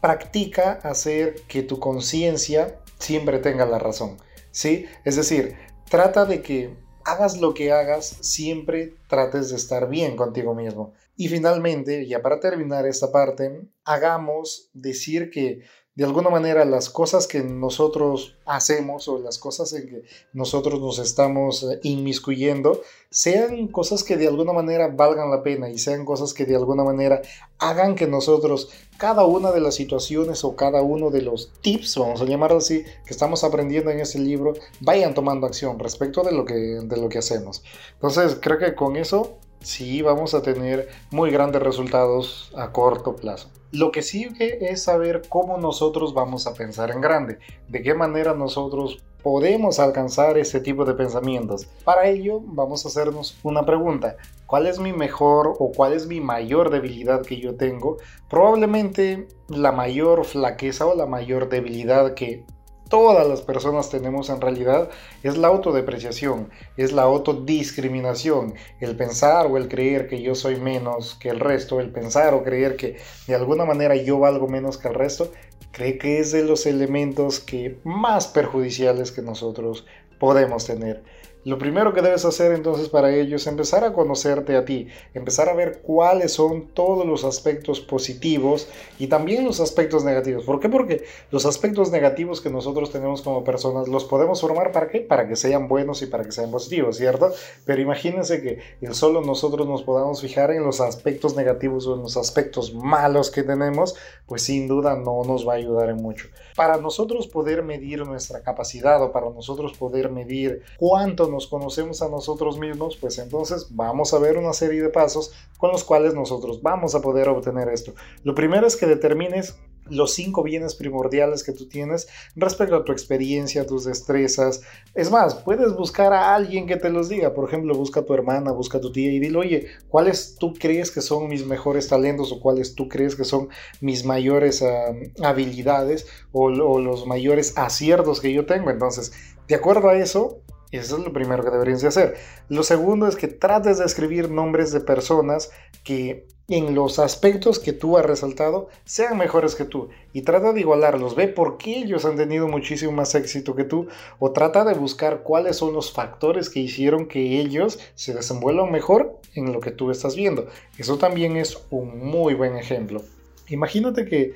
practica hacer que tu conciencia siempre tenga la razón. ¿sí? Es decir, trata de que hagas lo que hagas, siempre trates de estar bien contigo mismo. Y finalmente, ya para terminar esta parte, hagamos decir que de alguna manera las cosas que nosotros hacemos o las cosas en que nosotros nos estamos eh, inmiscuyendo sean cosas que de alguna manera valgan la pena y sean cosas que de alguna manera hagan que nosotros cada una de las situaciones o cada uno de los tips, vamos a llamarlo así, que estamos aprendiendo en este libro, vayan tomando acción respecto de lo que, de lo que hacemos. Entonces creo que con eso sí vamos a tener muy grandes resultados a corto plazo. Lo que sigue es saber cómo nosotros vamos a pensar en grande, de qué manera nosotros podemos alcanzar ese tipo de pensamientos. Para ello vamos a hacernos una pregunta. ¿Cuál es mi mejor o cuál es mi mayor debilidad que yo tengo? Probablemente la mayor flaqueza o la mayor debilidad que todas las personas tenemos en realidad es la autodepreciación, es la autodiscriminación, el pensar o el creer que yo soy menos que el resto, el pensar o creer que de alguna manera yo valgo menos que el resto, cree que es de los elementos que más perjudiciales que nosotros podemos tener. Lo primero que debes hacer entonces para ello es empezar a conocerte a ti, empezar a ver cuáles son todos los aspectos positivos y también los aspectos negativos. ¿Por qué? Porque los aspectos negativos que nosotros tenemos como personas los podemos formar para qué? Para que sean buenos y para que sean positivos, ¿cierto? Pero imagínense que el solo nosotros nos podamos fijar en los aspectos negativos o en los aspectos malos que tenemos, pues sin duda no nos va a ayudar en mucho. Para nosotros poder medir nuestra capacidad o para nosotros poder medir cuánto nos conocemos a nosotros mismos, pues entonces vamos a ver una serie de pasos con los cuales nosotros vamos a poder obtener esto. Lo primero es que determines los cinco bienes primordiales que tú tienes respecto a tu experiencia, tus destrezas. Es más, puedes buscar a alguien que te los diga. Por ejemplo, busca a tu hermana, busca a tu tía y dile, oye, ¿cuáles tú crees que son mis mejores talentos o cuáles tú crees que son mis mayores habilidades o, o los mayores aciertos que yo tengo? Entonces, de acuerdo a eso, eso es lo primero que deberías de hacer. Lo segundo es que trates de escribir nombres de personas que en los aspectos que tú has resaltado sean mejores que tú y trata de igualarlos, ve por qué ellos han tenido muchísimo más éxito que tú o trata de buscar cuáles son los factores que hicieron que ellos se desenvuelvan mejor en lo que tú estás viendo. Eso también es un muy buen ejemplo. Imagínate que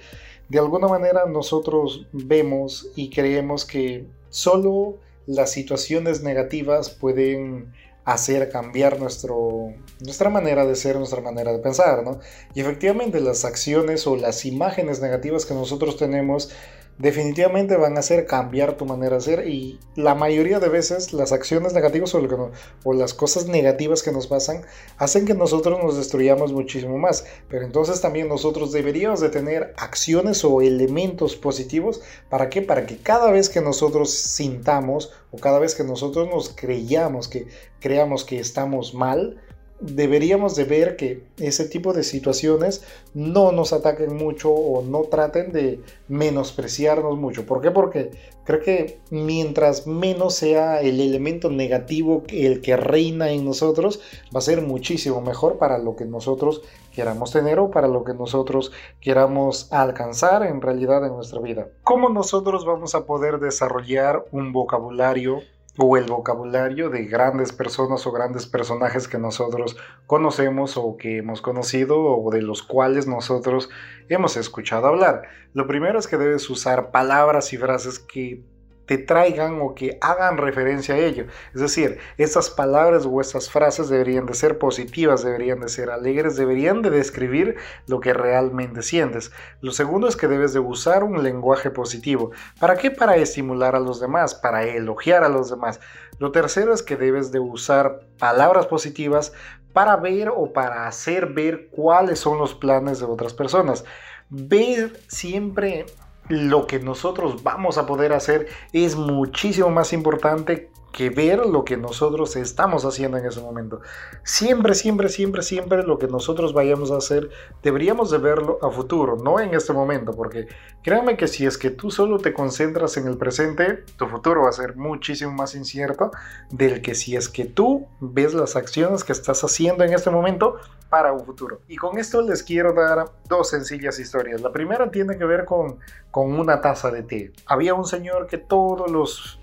de alguna manera nosotros vemos y creemos que solo las situaciones negativas pueden hacer cambiar nuestro, nuestra manera de ser, nuestra manera de pensar, ¿no? Y efectivamente las acciones o las imágenes negativas que nosotros tenemos definitivamente van a hacer cambiar tu manera de ser y la mayoría de veces las acciones negativas o, las cosas negativas que nos pasan hacen que nosotros nos destruyamos muchísimo más. Pero entonces también nosotros deberíamos de tener acciones o elementos positivos. ¿Para qué? Para que cada vez que nosotros sintamos o cada vez que nosotros nos creyamos que creamos que estamos mal, deberíamos de ver que ese tipo de situaciones no nos ataquen mucho o no traten de menospreciarnos mucho. ¿Por qué? Porque creo que mientras menos sea el elemento negativo el que reina en nosotros, va a ser muchísimo mejor para lo que nosotros queramos tener o para lo que nosotros queramos alcanzar en realidad en nuestra vida. ¿Cómo nosotros vamos a poder desarrollar un vocabulario o el vocabulario de grandes personas o grandes personajes que nosotros conocemos o que hemos conocido o de los cuales nosotros hemos escuchado hablar. Lo primero es que debes usar palabras y frases que te traigan o que hagan referencia a ello. Es decir, estas palabras o estas frases deberían de ser positivas, deberían de ser alegres, deberían de describir lo que realmente sientes. Lo segundo es que debes de usar un lenguaje positivo. ¿Para qué? Para estimular a los demás, para elogiar a los demás. Lo tercero es que debes de usar palabras positivas para ver o para hacer ver cuáles son los planes de otras personas. Ver siempre lo que nosotros vamos a poder hacer es muchísimo más importante que ver lo que nosotros estamos haciendo en ese momento. Siempre, siempre, siempre, siempre lo que nosotros vayamos a hacer deberíamos de verlo a futuro, no en este momento, porque créanme que si es que tú solo te concentras en el presente, tu futuro va a ser muchísimo más incierto del que si es que tú ves las acciones que estás haciendo en este momento para un futuro. Y con esto les quiero dar dos sencillas historias. La primera tiene que ver con, con una taza de té. Había un señor que todos los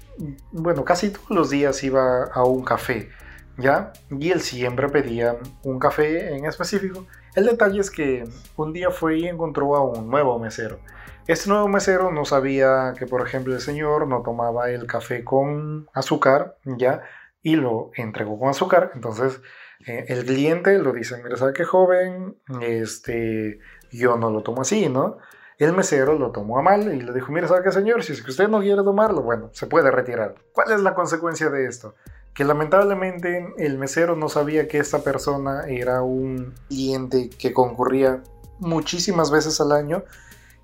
bueno, casi todos los días iba a un café, ¿ya? Y él siempre pedía un café en específico. El detalle es que un día fue y encontró a un nuevo mesero. Este nuevo mesero no sabía que, por ejemplo, el señor no tomaba el café con azúcar, ¿ya? Y lo entregó con azúcar. Entonces, eh, el cliente lo dice, mira, ¿sabe qué joven? Este, yo no lo tomo así, ¿no? El mesero lo tomó a mal y le dijo, mire, ¿sabe qué, señor? Si es que usted no quiere tomarlo, bueno, se puede retirar. ¿Cuál es la consecuencia de esto? Que lamentablemente el mesero no sabía que esta persona era un cliente que concurría muchísimas veces al año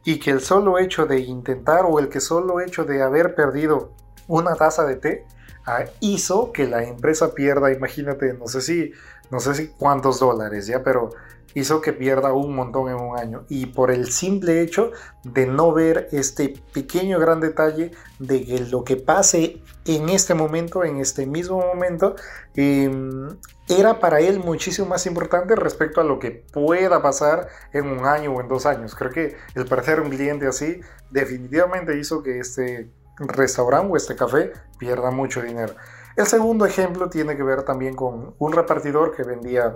y que el solo hecho de intentar o el que solo hecho de haber perdido una taza de té ah, hizo que la empresa pierda, imagínate, no sé si, no sé si cuántos dólares, ya, pero hizo que pierda un montón en un año. Y por el simple hecho de no ver este pequeño gran detalle de que lo que pase en este momento, en este mismo momento, em, era para él muchísimo más importante respecto a lo que pueda pasar en un año o en dos años. Creo que el perder un cliente así definitivamente hizo que este restaurante o este café pierda mucho dinero. El segundo ejemplo tiene que ver también con un repartidor que vendía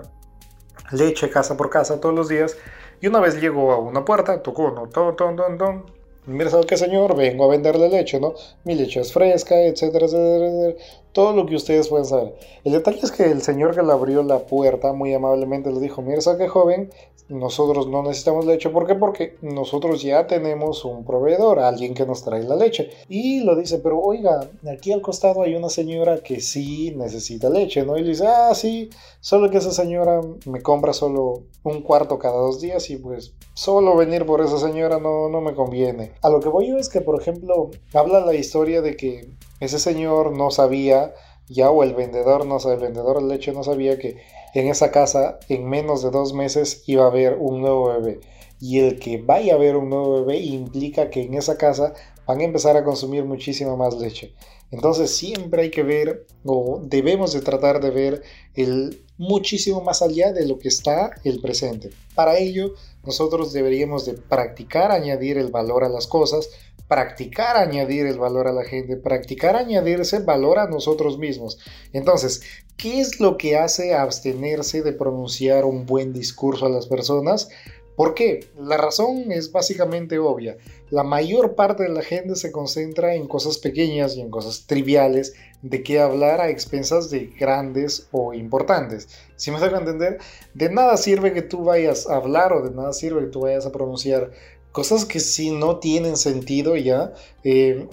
leche casa por casa todos los días. Y una vez llegó a una puerta, tocó, ¿no? Ton, ton, ton, ton. Mira, ¿sabe qué, señor? Vengo a venderle leche, ¿no? Mi leche es fresca, etcétera, etcétera, etcétera. Todo lo que ustedes pueden saber. El detalle es que el señor que le abrió la puerta muy amablemente le dijo, mira, ¿sabe qué, joven? Nosotros no necesitamos leche. ¿Por qué? Porque nosotros ya tenemos un proveedor, alguien que nos trae la leche. Y lo dice, pero oiga, aquí al costado hay una señora que sí necesita leche, ¿no? Y le dice, ah, sí, solo que esa señora me compra solo un cuarto cada dos días y pues solo venir por esa señora no, no me conviene. A lo que voy yo es que, por ejemplo, habla la historia de que ese señor no sabía ya o el vendedor no sabe, el vendedor de leche no sabía que en esa casa en menos de dos meses iba a haber un nuevo bebé. Y el que vaya a haber un nuevo bebé implica que en esa casa van a empezar a consumir muchísima más leche. Entonces siempre hay que ver o debemos de tratar de ver el muchísimo más allá de lo que está el presente. Para ello, nosotros deberíamos de practicar añadir el valor a las cosas, practicar añadir el valor a la gente, practicar añadirse valor a nosotros mismos. Entonces, ¿qué es lo que hace abstenerse de pronunciar un buen discurso a las personas? ¿Por qué? La razón es básicamente obvia. La mayor parte de la gente se concentra en cosas pequeñas y en cosas triviales de qué hablar a expensas de grandes o importantes. Si me dejo entender, de nada sirve que tú vayas a hablar o de nada sirve que tú vayas a pronunciar cosas que sí no tienen sentido ya. Eh,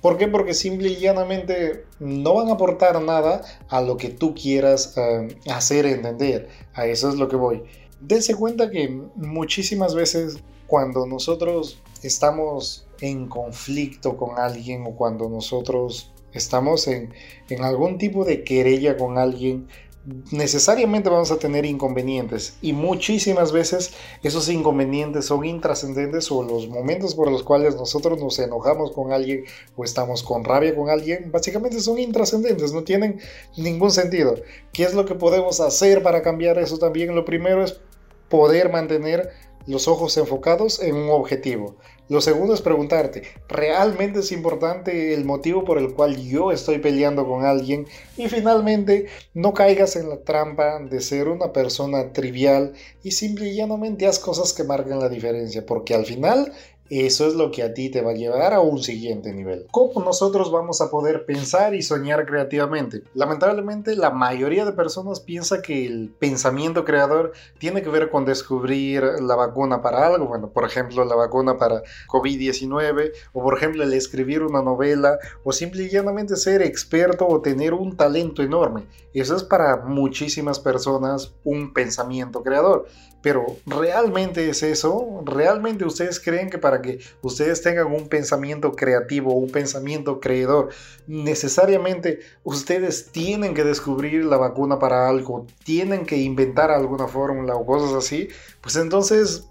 ¿Por qué? Porque simple y llanamente no van a aportar nada a lo que tú quieras eh, hacer entender. A eso es lo que voy dense cuenta que muchísimas veces cuando nosotros estamos en conflicto con alguien o cuando nosotros estamos en, en algún tipo de querella con alguien, necesariamente vamos a tener inconvenientes y muchísimas veces esos inconvenientes son intrascendentes o los momentos por los cuales nosotros nos enojamos con alguien o estamos con rabia con alguien, básicamente son intrascendentes, no tienen ningún sentido. ¿Qué es lo que podemos hacer para cambiar eso también? Lo primero es poder mantener los ojos enfocados en un objetivo. Lo segundo es preguntarte, ¿realmente es importante el motivo por el cual yo estoy peleando con alguien? Y finalmente, no caigas en la trampa de ser una persona trivial y simple y llanamente haz cosas que marquen la diferencia, porque al final eso es lo que a ti te va a llevar a un siguiente nivel. ¿Cómo nosotros vamos a poder pensar y soñar creativamente? Lamentablemente la mayoría de personas piensa que el pensamiento creador tiene que ver con descubrir la vacuna para algo, bueno, por ejemplo, la vacuna para COVID-19 o por ejemplo el escribir una novela o simplemente ser experto o tener un talento enorme. Eso es para muchísimas personas un pensamiento creador. Pero ¿realmente es eso? ¿Realmente ustedes creen que para que ustedes tengan un pensamiento creativo, un pensamiento creador, necesariamente ustedes tienen que descubrir la vacuna para algo, tienen que inventar alguna fórmula o cosas así? Pues entonces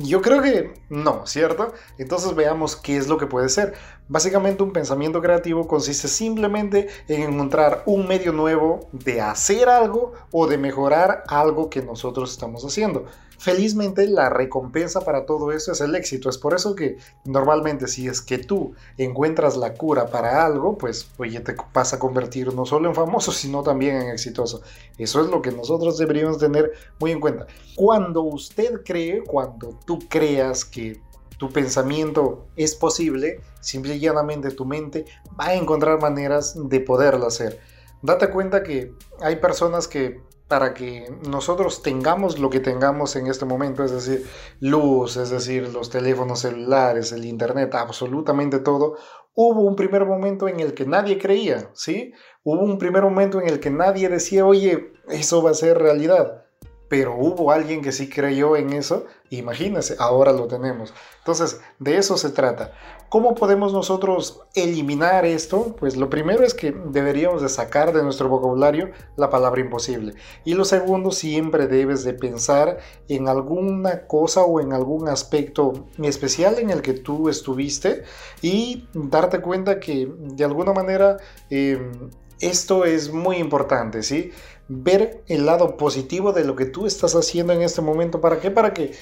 yo creo que no, ¿cierto? Entonces veamos qué es lo que puede ser. Básicamente un pensamiento creativo consiste simplemente en encontrar un medio nuevo de hacer algo o de mejorar algo que nosotros estamos haciendo. Felizmente la recompensa para todo eso es el éxito. Es por eso que normalmente si es que tú encuentras la cura para algo, pues oye, te vas a convertir no solo en famoso, sino también en exitoso. Eso es lo que nosotros deberíamos tener muy en cuenta. Cuando usted cree, cuando tú creas que tu pensamiento es posible, simple y llanamente tu mente va a encontrar maneras de poderlo hacer. Date cuenta que hay personas que para que nosotros tengamos lo que tengamos en este momento, es decir, luz, es decir, los teléfonos celulares, el internet, absolutamente todo, hubo un primer momento en el que nadie creía, ¿sí? Hubo un primer momento en el que nadie decía, oye, eso va a ser realidad pero hubo alguien que sí creyó en eso, imagínense, ahora lo tenemos. Entonces, de eso se trata. ¿Cómo podemos nosotros eliminar esto? Pues lo primero es que deberíamos de sacar de nuestro vocabulario la palabra imposible. Y lo segundo, siempre debes de pensar en alguna cosa o en algún aspecto especial en el que tú estuviste y darte cuenta que de alguna manera... Em, esto es muy importante, ¿sí? Ver el lado positivo de lo que tú estás haciendo en este momento. ¿Para qué? Para que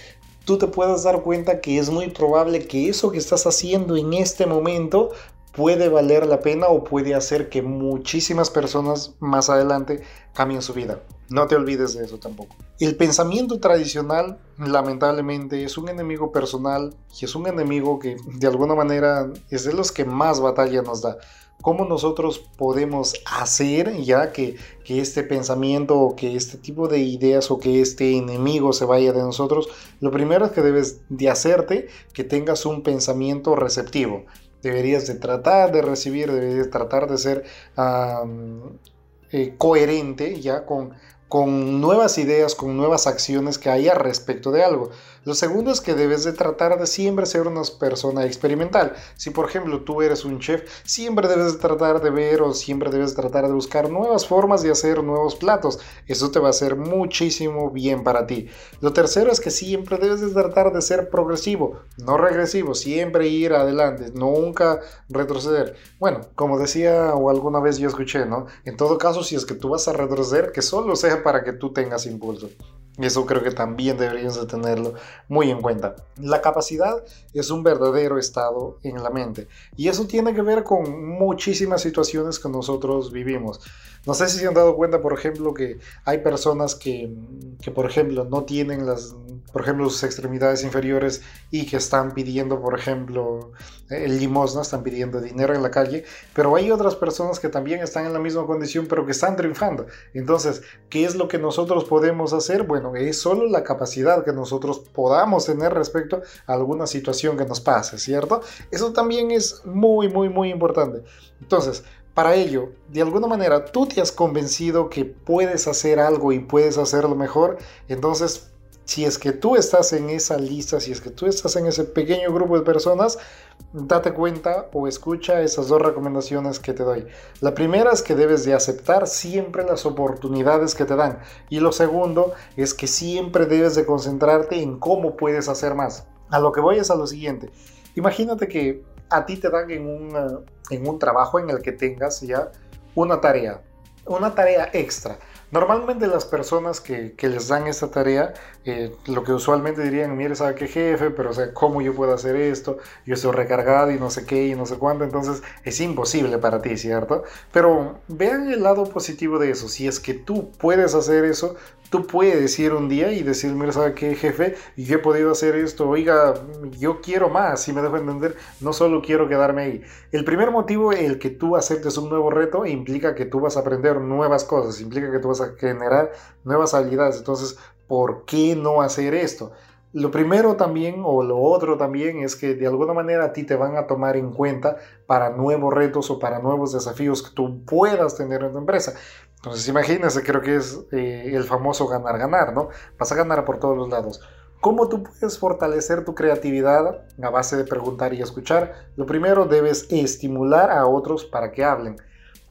tú te puedas dar cuenta que es muy probable que eso que estás haciendo en este momento puede valer la pena o puede hacer que muchísimas personas más adelante cambien su vida. No te olvides de eso tampoco. El pensamiento tradicional, lamentablemente, es un enemigo personal y es un enemigo que de alguna manera es de los que más batalla nos da cómo nosotros podemos hacer ya que, que, este pensamiento o que este tipo de ideas o que este enemigo se vaya de nosotros, lo primero es que debes de hacerte que tengas un pensamiento receptivo. Deberías de tratar de recibir, deberías tratar de ser eh, coherente ya con, con nuevas ideas, con nuevas acciones que haya respecto de algo. Lo segundo es que debes de tratar de siempre ser una persona experimental. Si por ejemplo tú eres un chef, siempre debes de tratar de ver o siempre debes de tratar de buscar nuevas formas de hacer nuevos platos. Eso te va a hacer muchísimo bien para ti. Lo tercero es que siempre debes de tratar de ser progresivo, no regresivo, siempre ir adelante, nunca retroceder. Bueno, como decía o alguna vez yo escuché, ¿no? En todo caso, si es que tú vas a retroceder, que solo sea para que tú tengas impulso. Y eso creo que también deberíamos de tenerlo muy en cuenta. La capacidad es un verdadero estado en la mente. Y eso tiene que ver con muchísimas situaciones que nosotros vivimos. No sé si se han dado cuenta, por ejemplo, que hay personas que, que, por ejemplo, no tienen las, por ejemplo, sus extremidades inferiores y que están pidiendo, por ejemplo, el limosna, están pidiendo dinero en la calle, pero hay otras personas que también están en la misma condición, pero que están triunfando. Entonces, ¿qué es lo que nosotros podemos hacer? Bueno, es solo la capacidad que nosotros podamos tener respecto a alguna situación que nos pase, ¿cierto? Eso también es muy, muy, muy importante. Entonces, para ello, de alguna manera, tú te has convencido que puedes hacer algo y puedes hacerlo mejor, entonces, si es que tú estás en esa lista, si es que tú estás en ese pequeño grupo de personas, date cuenta o escucha esas dos recomendaciones que te doy. La primera es que debes de aceptar siempre las oportunidades que te dan. Y lo segundo es que siempre debes de concentrarte en cómo puedes hacer más. A lo que voy es a lo siguiente. Imagínate que a ti te dan en un, en un trabajo en el que tengas ya una tarea, una tarea extra. Normalmente las personas que, que les dan esta tarea, eh, lo que usualmente dirían, mire, ¿sabe qué jefe? Pero o sea, ¿cómo yo puedo hacer esto? Yo estoy recargado y no sé qué y no sé cuánto, entonces es imposible para ti, ¿cierto? Pero vean el lado positivo de eso. Si es que tú puedes hacer eso, tú puedes ir un día y decir, mira, ¿sabe qué, jefe? Yo he podido hacer esto, oiga, yo quiero más, si me dejo entender, no solo quiero quedarme ahí. El primer motivo, el que tú aceptes un nuevo reto, implica que tú vas a aprender nuevas cosas, implica que tú vas a generar nuevas habilidades. Entonces, ¿por qué no hacer esto? Lo primero también, o lo otro también, es que de alguna manera a ti te van a tomar en cuenta para nuevos retos o para nuevos desafíos que tú puedas tener en tu empresa. Entonces imagínense, creo que es eh, el famoso ganar-ganar, ¿no? Vas a ganar por todos los lados. ¿Cómo tú puedes fortalecer tu creatividad a base de preguntar y escuchar? Lo primero, debes estimular a otros para que hablen.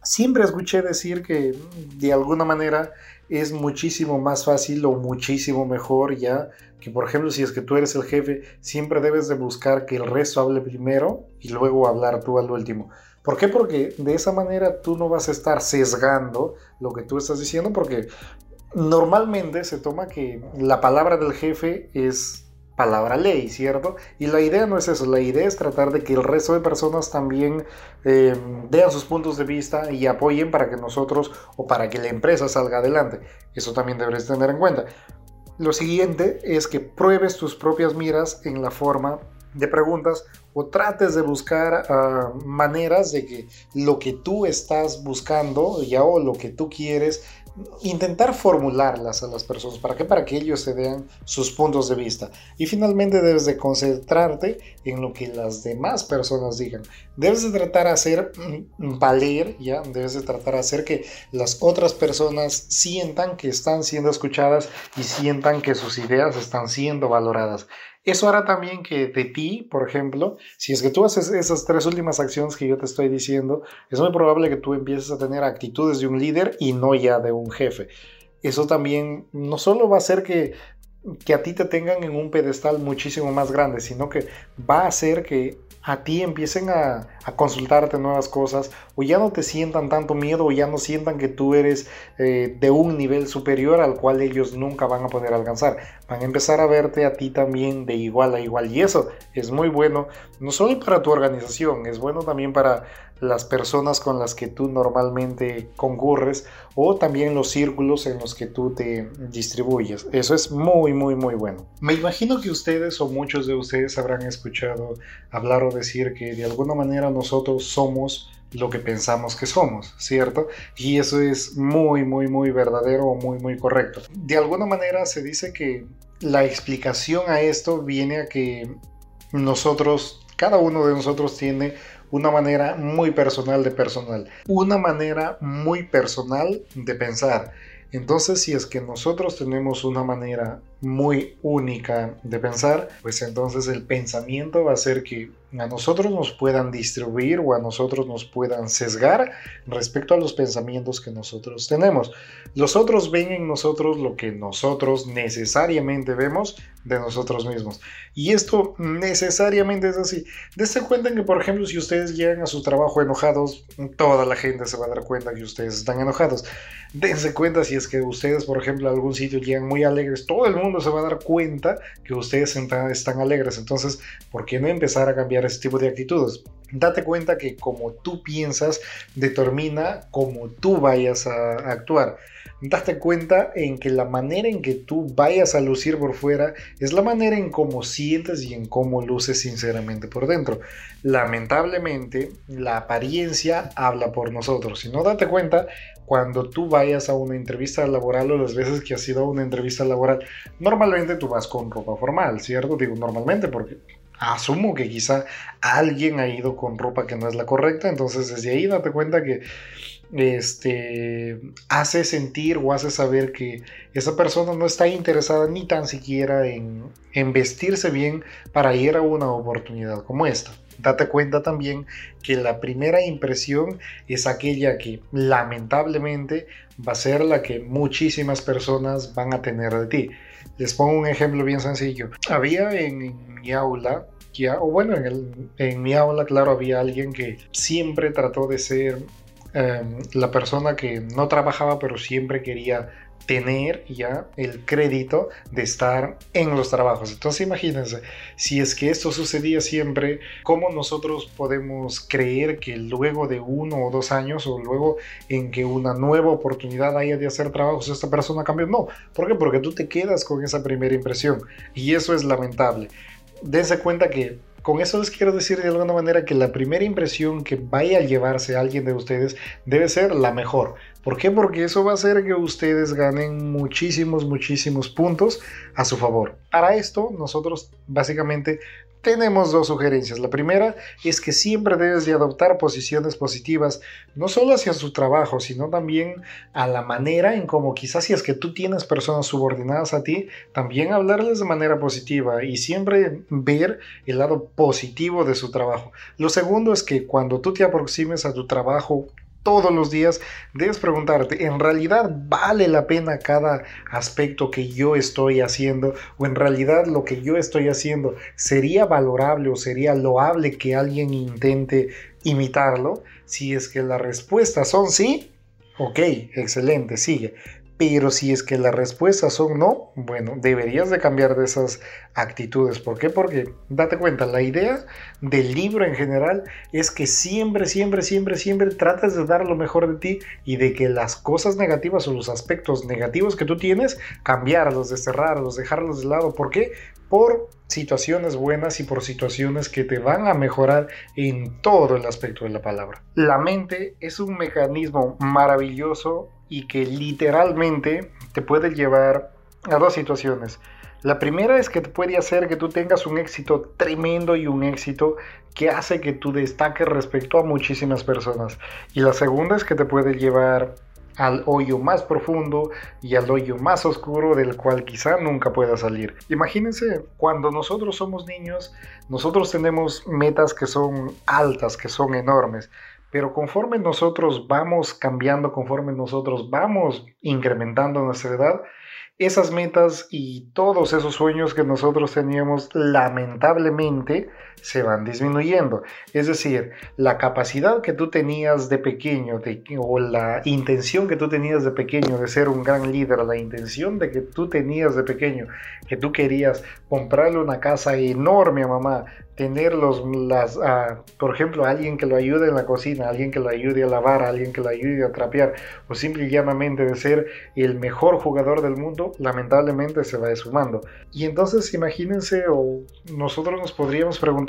Siempre escuché decir que de alguna manera es muchísimo más fácil o muchísimo mejor ya que por ejemplo si es que tú eres el jefe siempre debes de buscar que el resto hable primero y luego hablar tú al último ¿Por qué? Porque de esa manera tú no vas a estar sesgando lo que tú estás diciendo, porque normalmente se toma que la palabra del jefe es palabra ley, ¿cierto? Y la idea no es eso, la idea es tratar de que el resto de personas también eh, vean sus puntos de vista y apoyen para que nosotros o para que la empresa salga adelante. Eso también deberías tener en cuenta. Lo siguiente es que pruebes tus propias miras en la forma de preguntas o trates de buscar ah, maneras de que lo que tú estás buscando ya o lo que tú quieres intentar formularlas a las personas. ¿Para qué? Para que ellos se vean sus puntos de vista. Y finalmente debes de concentrarte en lo que las demás personas digan. Debes de tratar de hacer mm, valer, ¿ya? Debes de tratar de hacer que las otras personas sientan que están siendo escuchadas y sientan que sus ideas están siendo valoradas. Eso hará también que de ti, por ejemplo, si es que tú haces esas tres últimas acciones que yo te estoy diciendo, es muy probable que tú empieces a tener actitudes de un líder y no ya de un jefe. Eso también no solo va a hacer que, que a ti te tengan en un pedestal muchísimo más grande, sino que va a hacer que a ti empiecen a, consultarte nuevas cosas o ya no te sientan tanto miedo o ya no sientan que tú eres eh, de un nivel superior al cual ellos nunca van a poder alcanzar. Van a empezar a verte a ti también de igual a igual y eso es muy bueno no solo para tu organización, es bueno también para las personas con las que tú normalmente concurres o también los círculos en los que tú te distribuyes. Eso es muy, muy, muy bueno. Me imagino que ustedes o muchos de ustedes habrán escuchado hablar o decir que de alguna manera nosotros somos lo que pensamos que somos, ¿cierto? Y eso es muy, muy, muy verdadero o muy, muy correcto. De alguna manera se dice que la explicación a esto viene a que nosotros, cada uno de nosotros tiene una manera muy personal de personal, una manera muy personal de pensar. Entonces, si es que nosotros tenemos una manera muy única de pensar, pues entonces el pensamiento va a ser que a nosotros nos puedan distribuir o a nosotros nos puedan sesgar respecto a los pensamientos que nosotros tenemos. Los otros ven en nosotros lo que nosotros necesariamente vemos de nosotros mismos. Y esto necesariamente es así. Dense cuenta que, por ejemplo, si ustedes llegan a su trabajo enojados, toda la gente se va a dar cuenta que ustedes están enojados. Dense cuenta si es que ustedes, por ejemplo, a algún sitio llegan muy alegres, todo el mundo se va a dar cuenta que ustedes están alegres. Entonces, ¿por qué no empezar a cambiar ese tipo de actitudes? Date cuenta que como tú piensas determina cómo tú vayas a actuar date cuenta en que la manera en que tú vayas a lucir por fuera es la manera en cómo sientes y en cómo luces sinceramente por dentro. Lamentablemente, la apariencia habla por nosotros. Si no, date cuenta cuando tú vayas a una entrevista laboral o las veces que has ido a una entrevista laboral, normalmente tú vas con ropa formal, ¿cierto? Digo normalmente porque asumo que quizá alguien ha ido con ropa que no es la correcta, entonces desde ahí date cuenta que este, hace sentir o hace saber que esa persona no está interesada ni tan siquiera en, en vestirse bien para ir a una oportunidad como esta. Date cuenta también que la primera impresión es aquella que lamentablemente va a ser la que muchísimas personas van a tener de ti. Les pongo un ejemplo bien sencillo. Había en, mi aula, o bueno, en, en mi aula, claro, había alguien que siempre trató de ser Em, la persona que no trabajaba pero siempre quería tener ya el crédito de estar en los trabajos. Entonces imagínense, si es que esto sucedía siempre, ¿cómo nosotros podemos creer que luego de uno o dos años o luego en que una nueva oportunidad haya de hacer trabajos, esta persona cambió? No, ¿por qué? Porque tú te quedas con esa primera impresión y eso es lamentable. Dense cuenta que con eso les quiero decir de alguna manera que la primera impresión que vaya a llevarse alguien de ustedes debe ser la mejor. ¿Por qué? Porque eso va a hacer que ustedes ganen muchísimos, muchísimos puntos a su favor. Para esto, nosotros básicamente tenemos dos sugerencias. La primera es que siempre debes de adoptar posiciones positivas, no solo hacia su trabajo, sino también a la manera en cómo quizás si es que tú tienes personas subordinadas a ti, también hablarles de manera positiva y siempre ver el lado positivo de su trabajo. Lo segundo es que cuando tú te aproximes a tu trabajo todos los días, debes preguntarte, ¿en realidad vale la pena cada aspecto que yo estoy haciendo? ¿O en realidad lo que yo estoy haciendo sería valorable o sería loable que alguien intente imitarlo? Si es que las respuestas son sí, ok, excelente, sigue. Pero si es que las respuestas son no, bueno, deberías de cambiar de esas actitudes. ¿Por qué? Porque date cuenta, la idea del libro en general es que siempre, siempre, siempre, siempre trates de dar lo mejor de ti y de que las cosas negativas o los aspectos negativos que tú tienes, cambiarlos, desterrarlos, dejarlos de lado. ¿Por qué? Por situaciones buenas y por situaciones que te van a mejorar en todo el aspecto de la palabra. La mente es un mecanismo maravilloso y que literalmente te puede llevar a dos situaciones. La primera es que te puede hacer que tú tengas un éxito tremendo y un éxito que hace que tú destaques respecto a muchísimas personas. Y la segunda es que te puede llevar al hoyo más profundo y al hoyo más oscuro del cual quizá nunca pueda salir. Imagínense, cuando nosotros somos niños, nosotros tenemos metas que son altas, que son enormes. Pero conforme nosotros vamos cambiando, conforme nosotros vamos incrementando nuestra edad, esas metas y todos esos sueños que nosotros teníamos lamentablemente se van disminuyendo. Es decir, la capacidad que tú tenías de pequeño o la intención que tú tenías de pequeño de ser un gran líder, la intención de que tú tenías de pequeño, que tú querías comprarle una casa enorme a mamá, tener los, las, ah, por ejemplo, alguien que lo ayude en la cocina, alguien que lo ayude a lavar, alguien que lo ayude a trapear, o simple y llanamente de ser el mejor jugador del mundo, lamentablemente se va sumando. Y entonces imagínense, o nosotros nos podríamos preguntar,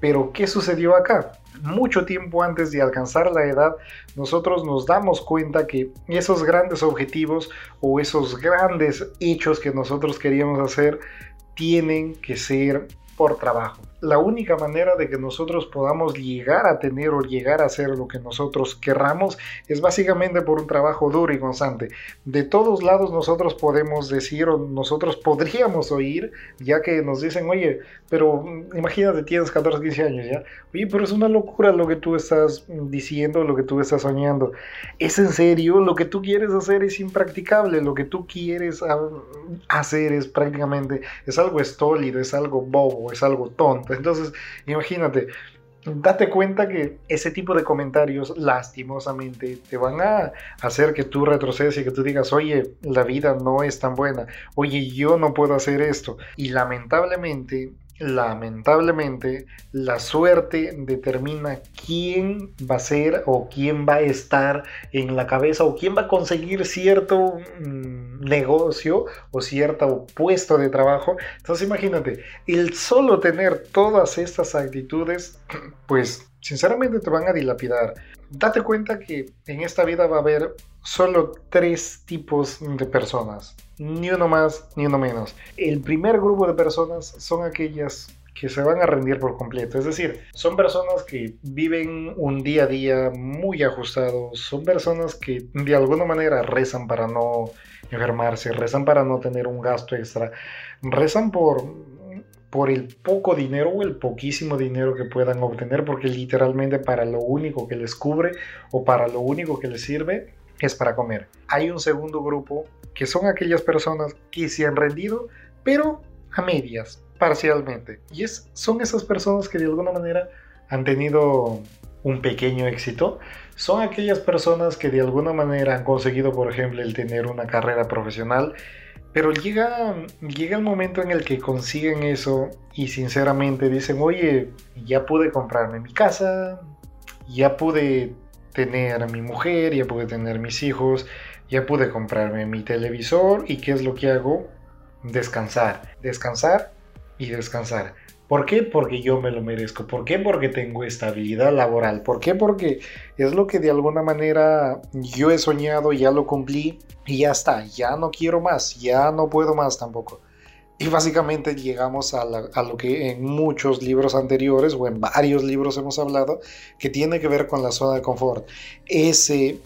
pero ¿qué sucedió acá? Mucho tiempo antes de alcanzar la edad, nosotros nos damos cuenta que esos grandes objetivos o esos grandes hechos que nosotros queríamos hacer tienen que ser por trabajo. La única manera de que nosotros podamos llegar a tener o llegar a hacer lo que nosotros querramos es básicamente por un trabajo duro y constante. De todos lados nosotros podemos decir o nosotros podríamos oír, ya que nos dicen, oye, pero imagínate, tienes 14, 15 años ya. Oye, pero es una locura lo que tú estás diciendo, lo que tú estás soñando. ¿Es en serio? Lo que tú quieres hacer es impracticable. Lo que tú quieres hacer es prácticamente, es algo estólido, es algo bobo, es algo tonto. Entonces, imagínate, date cuenta que ese tipo de comentarios lastimosamente te van a hacer que tú retrocedes y que tú digas, oye, la vida no es tan buena, oye, yo no puedo hacer esto. Y lamentablemente lamentablemente la suerte determina quién va a ser o quién va a estar en la cabeza o quién va a conseguir cierto mm, negocio o cierto puesto de trabajo. Entonces imagínate, el solo tener todas estas actitudes, pues sinceramente te van a dilapidar. Date cuenta que en esta vida va a haber solo tres tipos de personas, ni uno más ni uno menos. El primer grupo de personas son aquellas que se van a rendir por completo. Es decir, son personas que viven un día a día muy ajustado, son personas que de alguna manera rezan para no enfermarse, rezan para no tener un gasto extra, rezan por por el poco dinero o el poquísimo dinero que puedan obtener, porque literalmente para lo único que les cubre o para lo único que les sirve es para comer. Hay un segundo grupo que son aquellas personas que se han rendido, pero a medias, parcialmente. Y es, son esas personas que de alguna manera han tenido un pequeño éxito. Son aquellas personas que de alguna manera han conseguido, por ejemplo, el tener una carrera profesional. Pero llega, llega el momento en el que consiguen eso y sinceramente dicen, oye, ya pude comprarme mi casa, ya pude tener a mi mujer, ya pude tener mis hijos, ya pude comprarme mi televisor y ¿qué es lo que hago? Descansar, descansar y descansar. ¿Por qué? Porque yo me lo merezco. ¿Por qué? Porque tengo estabilidad laboral. ¿Por qué? Porque es lo que de alguna manera yo he soñado, ya lo cumplí y ya está. Ya no quiero más, ya no puedo más tampoco. Y básicamente llegamos a, lo que en muchos libros anteriores o en varios libros hemos hablado, que tiene que ver con la zona de confort. Ese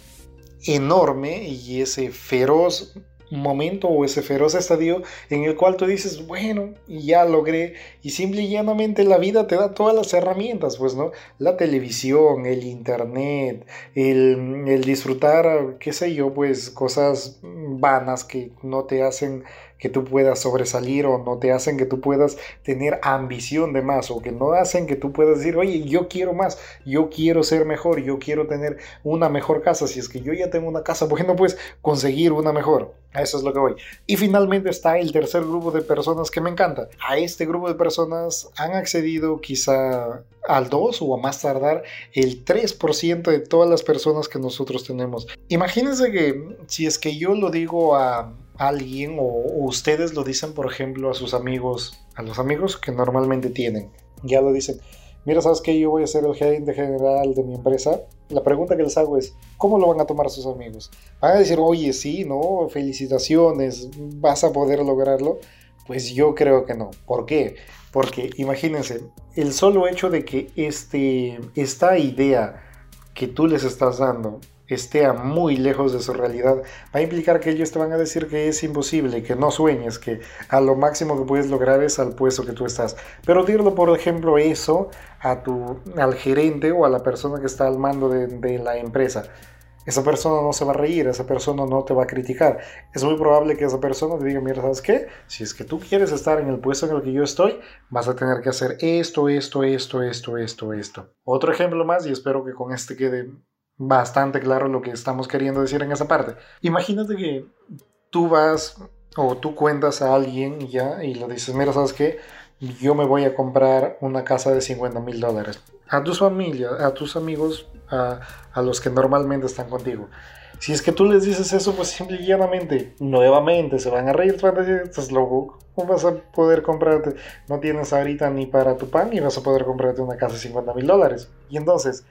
enorme y ese feroz momento o ese feroz estadio en el cual tú dices, bueno, ya logré y simple y llanamente la vida te da todas las herramientas, pues, ¿no? La televisión, el internet, el, el disfrutar, qué sé yo, pues cosas vanas que no te hacen que tú puedas sobresalir o no te hacen que tú puedas tener ambición de más o que no hacen que tú puedas decir, oye, yo quiero más, yo quiero ser mejor, yo quiero tener una mejor casa. Si es que yo ya tengo una casa, bueno, pues conseguir una mejor. A eso es lo que voy. Y finalmente está el tercer grupo de personas que me encanta. A este grupo de personas han accedido quizá al 2 o a más tardar el 3% de todas las personas que nosotros tenemos. Imagínense que si es que yo lo digo a alguien o, ustedes lo dicen, por ejemplo, a sus amigos, a los amigos que normalmente tienen, ya lo dicen, mira, ¿sabes qué? Yo voy a ser el gerente general de mi empresa. La pregunta que les hago es, ¿cómo lo van a tomar sus amigos? ¿Van a decir, oye, sí, no, felicitaciones, vas a poder lograrlo? Pues yo creo que no. ¿Por qué? Porque imagínense, el solo hecho de que este, esta idea que tú les estás dando esté muy lejos de su realidad, va a implicar que ellos te van a decir que es imposible, que no sueñes, que a lo máximo que puedes lograr es al puesto que tú estás. Pero dirlo, por ejemplo, eso a tu, al gerente o a la persona que está al mando de, de la empresa. Esa persona no se va a reír, esa persona no te va a criticar. Es muy probable que esa persona te diga, mira, ¿sabes qué? Si es que tú quieres estar en el puesto en el que yo estoy, vas a tener que hacer esto, esto, esto, esto, esto, esto. Otro ejemplo más, y espero que con este quede bastante claro lo que estamos queriendo decir en esa parte. Imagínate que tú vas o tú cuentas a alguien ya y le dices, mira, ¿sabes qué? Yo me voy a comprar una casa de 50 mil dólares. A tus familia, a tus amigos, a, a, los que normalmente están contigo. Si es que tú les dices eso, pues simple y llanamente, nuevamente se van a reír, van a decir, estás loco, ¿cómo vas a poder comprarte? No tienes ahorita ni para tu pan y vas a poder comprarte una casa de 50 mil dólares. Y entonces,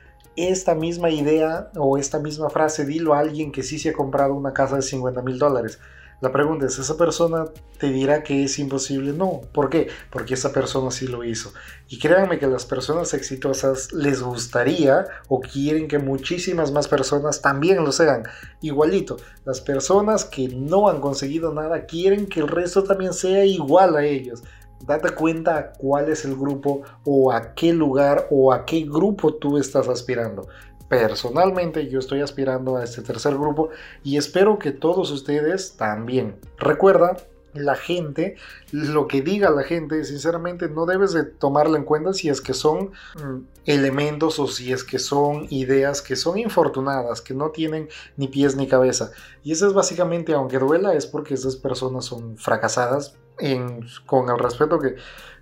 esta misma idea o esta misma frase dilo a alguien que sí se ha comprado una casa de 50 mil dólares. La pregunta es, ¿esa persona te dirá que es imposible? No. ¿Por qué? Porque esa persona sí lo hizo. Y créanme que las personas exitosas les gustaría o quieren que muchísimas más personas también lo sean. Igualito, las personas que no han conseguido nada quieren que el resto también sea igual a ellos date cuenta cuál es el grupo o a qué lugar o a qué grupo tú estás aspirando. Personalmente yo estoy aspirando a este tercer grupo y espero que todos ustedes también. Recuerda, la gente, lo que diga la gente, sinceramente no debes de tomarlo en cuenta si es que son mm, elementos o si es que son ideas que son infortunadas, que no tienen ni pies ni cabeza. Y eso es básicamente, aunque duela, es porque esas personas son fracasadas, con el respeto que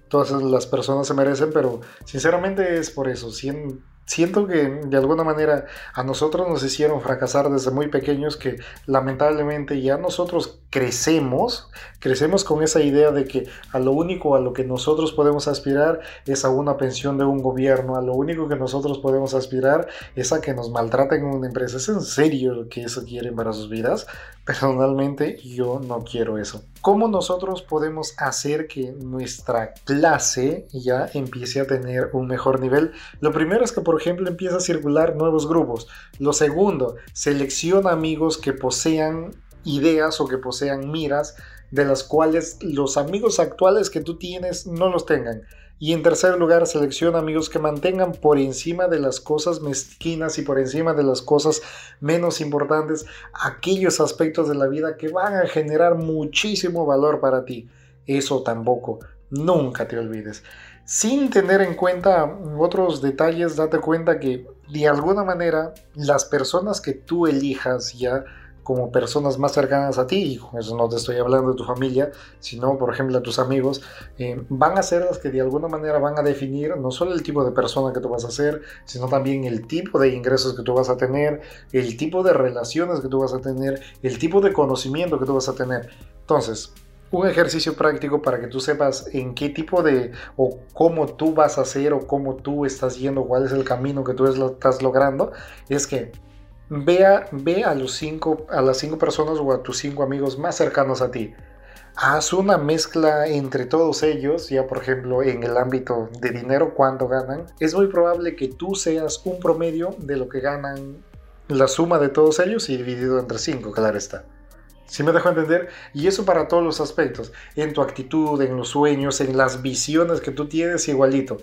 todas las personas se merecen, pero sinceramente es por eso. Siento que de alguna manera a nosotros nos hicieron fracasar desde muy pequeños que lamentablemente ya nosotros crecemos, crecemos con esa idea de que a lo único a lo que nosotros podemos aspirar es a una pensión de un gobierno, a lo único que nosotros podemos aspirar es a que nos maltraten en una empresa. ¿Es en serio que eso quieren para sus vidas? Personalmente yo no quiero eso. ¿Cómo nosotros podemos hacer que nuestra clase ya empiece a tener un mejor nivel? Lo primero es que, por ejemplo, empieza a circular nuevos grupos. Lo segundo, selecciona amigos que posean ideas o que posean miras de las cuales los amigos actuales que tú tienes no los tengan. Y en tercer lugar, selecciona amigos que mantengan por encima de las cosas mezquinas y por encima de las cosas menos importantes aquellos aspectos de la vida que van a generar muchísimo valor para ti. Eso tampoco, nunca te olvides. Sin tener en cuenta otros detalles, date cuenta que de alguna manera las personas que tú elijas ya como personas más cercanas a ti, y con eso no te estoy hablando de tu familia, sino por ejemplo de tus amigos, eh, van a ser las que de alguna manera van a definir no solo el tipo de persona que tú vas a ser, sino también el tipo de ingresos que tú vas a tener, el tipo de relaciones que tú vas a tener, el tipo de conocimiento que tú vas a tener. Entonces, un ejercicio práctico para que tú sepas en qué tipo de o cómo tú vas a hacer o cómo tú estás yendo, cuál es el camino que tú estás logrando, es que Ve a, los cinco, a las cinco personas o a tus cinco amigos más cercanos a ti. Haz una mezcla entre todos ellos, ya por ejemplo en el ámbito de dinero, cuánto ganan. Es muy probable que tú seas un promedio de lo que ganan la suma de todos ellos y dividido entre cinco, claro está. Si me dejo entender? Y eso para todos los aspectos, en tu actitud, en los sueños, en las visiones que tú tienes, igualito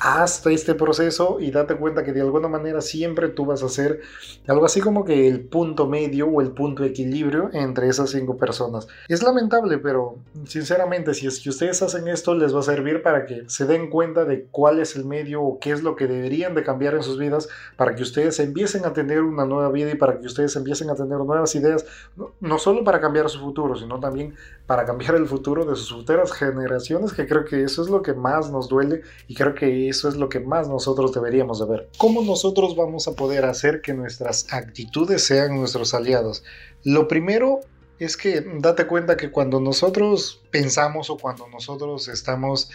hasta este proceso y date cuenta que de alguna manera siempre tú vas a ser algo así como que el punto medio o el punto equilibrio entre esas cinco personas. Es lamentable, pero sinceramente si es que ustedes hacen esto les va a servir para que se den cuenta de cuál es el medio o qué es lo que deberían de cambiar en sus vidas para que ustedes empiecen a tener una nueva vida y para que ustedes empiecen a tener nuevas ideas, no, no solo para cambiar su futuro, sino también para cambiar el futuro de sus futuras generaciones, que creo que eso es lo que más nos duele y creo que eso es lo que más nosotros deberíamos de ver. ¿Cómo nosotros vamos a poder hacer que nuestras actitudes sean nuestros aliados? Lo primero es que date cuenta que cuando nosotros pensamos o cuando nosotros estamos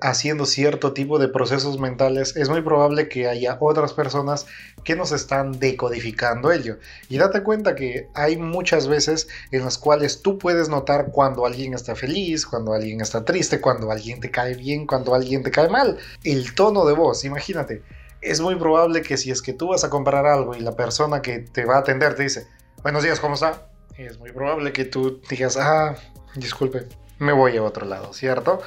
haciendo cierto tipo de procesos mentales, es muy probable que haya otras personas que nos están decodificando ello. Y date cuenta que hay muchas veces en las cuales tú puedes notar cuando alguien está feliz, cuando alguien está triste, cuando alguien te cae bien, cuando alguien te cae mal. El tono de voz, imagínate. Es muy probable que si es que tú vas a comprar algo y la persona que te va a atender te dice, buenos días, ¿cómo está? Es muy probable que tú digas, ah, disculpe, me voy a otro lado, ¿cierto?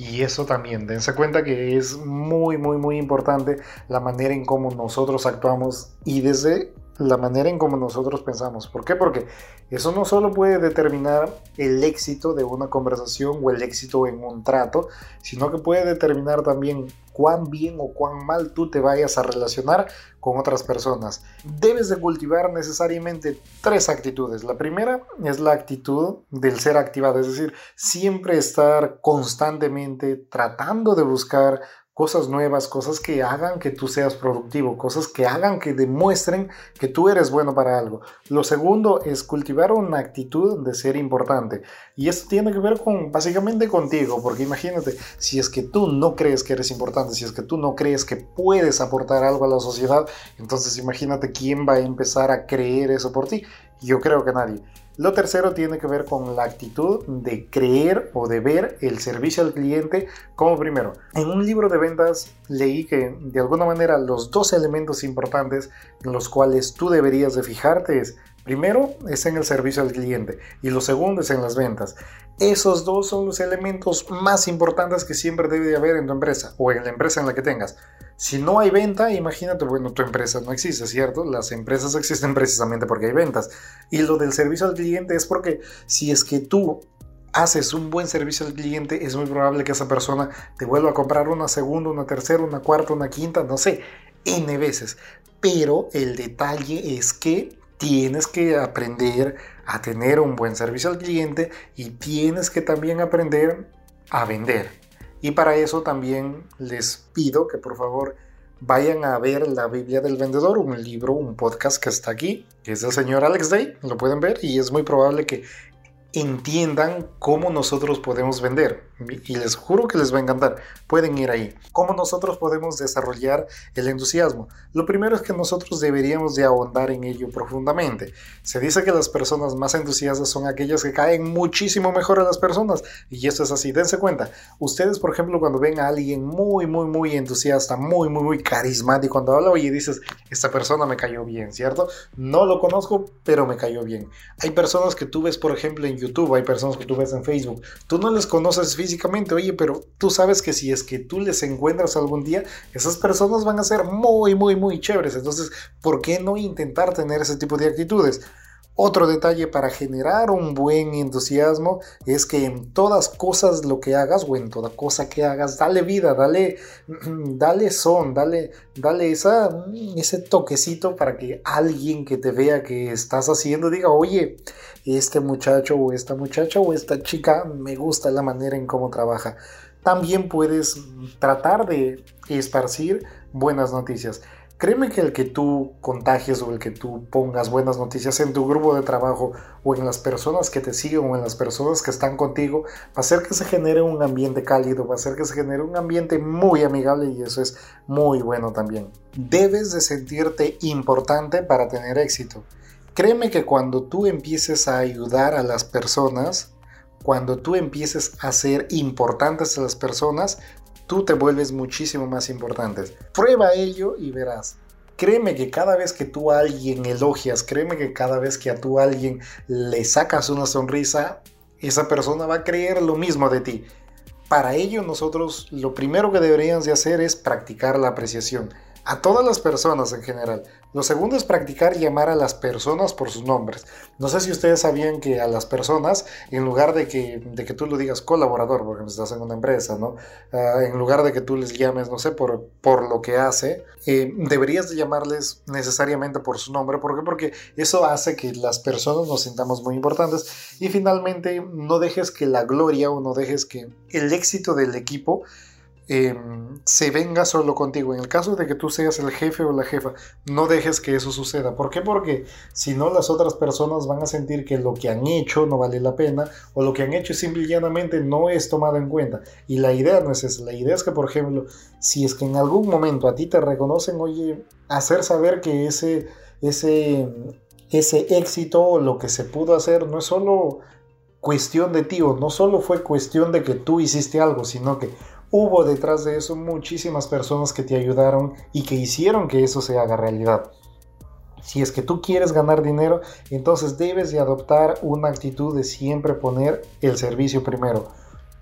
Y eso también, dense cuenta que es muy, muy, muy importante la manera en cómo nosotros actuamos y desde la manera en cómo nosotros pensamos. ¿Por qué? Porque eso no solo puede determinar el éxito de una conversación o el éxito en un trato, sino que puede determinar también cuán bien o cuán mal tú te vayas a relacionar con otras personas. Debes de cultivar necesariamente tres actitudes. La primera es la actitud del ser activado, es decir, siempre estar constantemente tratando de buscar cosas nuevas, cosas que hagan que tú seas productivo, cosas que hagan que demuestren que tú eres bueno para algo. Lo segundo es cultivar una actitud de ser importante. Y esto tiene que ver con básicamente contigo, porque imagínate, si es que tú no crees que eres importante, si es que tú no crees que puedes aportar algo a la sociedad, entonces imagínate quién va a empezar a creer eso por ti. Yo creo que nadie. Lo tercero tiene que ver con la actitud de creer o de ver el servicio al cliente como primero. En un libro de ventas leí que de alguna manera los dos elementos importantes en los cuales tú deberías de fijarte es Primero es en el servicio al cliente y lo segundo es en las ventas. Esos dos son los elementos más importantes que siempre debe de haber en tu empresa o en la empresa en la que tengas. Si no hay venta, imagínate, bueno, tu empresa no existe, ¿cierto? Las empresas existen precisamente porque hay ventas. Y lo del servicio al cliente es porque si es que tú haces un buen servicio al cliente, es muy probable que esa persona te vuelva a comprar una segunda, una tercera, una cuarta, una quinta, no sé, N veces. Pero el detalle es que tienes que aprender a tener un buen servicio al cliente y tienes que también aprender a vender. Y para eso también les pido que por favor vayan a ver la Biblia del Vendedor, un libro, un podcast que está aquí, que es del señor Alex Day, lo pueden ver y es muy probable que entiendan cómo nosotros podemos vender. Y les juro que les va a encantar. Pueden ir ahí. ¿Cómo nosotros podemos desarrollar el entusiasmo? Lo primero es que nosotros deberíamos de ahondar en ello profundamente. Se dice que las personas más entusiastas son aquellas que caen muchísimo mejor a las personas. Y eso es así. Dense cuenta. Ustedes, por ejemplo, cuando ven a alguien muy, muy, muy entusiasta, muy, muy, muy carismático, cuando habla, y dices, esta persona me cayó bien, ¿cierto? No lo conozco, pero me cayó bien. Hay personas que tú ves, por ejemplo, en YouTube, hay personas que tú ves en Facebook, tú no les conoces físicamente, oye, pero tú sabes que si es que tú les encuentras algún día, esas personas van a ser muy, muy, muy chéveres. Entonces, ¿por qué no intentar tener ese tipo de actitudes? Otro detalle para generar un buen entusiasmo es que en todas cosas lo que hagas o en toda cosa que hagas, dale vida, dale, dale son, dale, dale esa, ese toquecito para que alguien que te vea que estás haciendo diga, oye, este muchacho o esta muchacha o esta chica me gusta la manera en cómo trabaja. También puedes tratar de esparcir buenas noticias. Créeme que el que tú contagies o el que tú pongas buenas noticias en tu grupo de trabajo o en las personas que te siguen o en las personas que están contigo, va a hacer que se genere un ambiente cálido, va a hacer que se genere un ambiente muy amigable y eso es muy bueno también. Debes de sentirte importante para tener éxito. Créeme que cuando tú empieces a ayudar a las personas, cuando tú empieces a ser importantes a las personas, tú te vuelves muchísimo más importante. Prueba ello y verás. Créeme que cada vez que tú a alguien elogias, créeme que cada vez que a tú a alguien le sacas una sonrisa, esa persona va a creer lo mismo de ti. Para ello nosotros lo primero que deberíamos de hacer es practicar la apreciación a todas las personas en general. Lo segundo es practicar llamar a las personas por sus nombres. No sé si ustedes sabían que a las personas, en lugar de que, de que tú lo digas colaborador, porque estás en una empresa, ¿no? Ah, en lugar de que tú les llames, no sé, por, por lo que hace, eh, deberías de llamarles necesariamente por su nombre. ¿Por qué? Porque eso hace que las personas nos sintamos muy importantes y finalmente no dejes que la gloria o no dejes que el éxito del equipo Em, se venga solo contigo. En el caso de que tú seas el jefe o la jefa, no dejes que eso suceda. ¿Por qué? Porque si no, las otras personas van a sentir que lo que han hecho no vale la pena o lo que han hecho simple no es tomado en cuenta. Y la idea no es esa. La idea es que, por ejemplo, si es que en algún momento a ti te reconocen, oye, hacer saber que ese, ese, ese éxito o lo que se pudo hacer no es solo cuestión de ti o no solo fue cuestión de que tú hiciste algo, sino que hubo detrás de eso muchísimas personas que te ayudaron y que hicieron que eso se haga realidad. Si es que tú quieres ganar dinero, entonces debes de adoptar una actitud de siempre poner el servicio primero.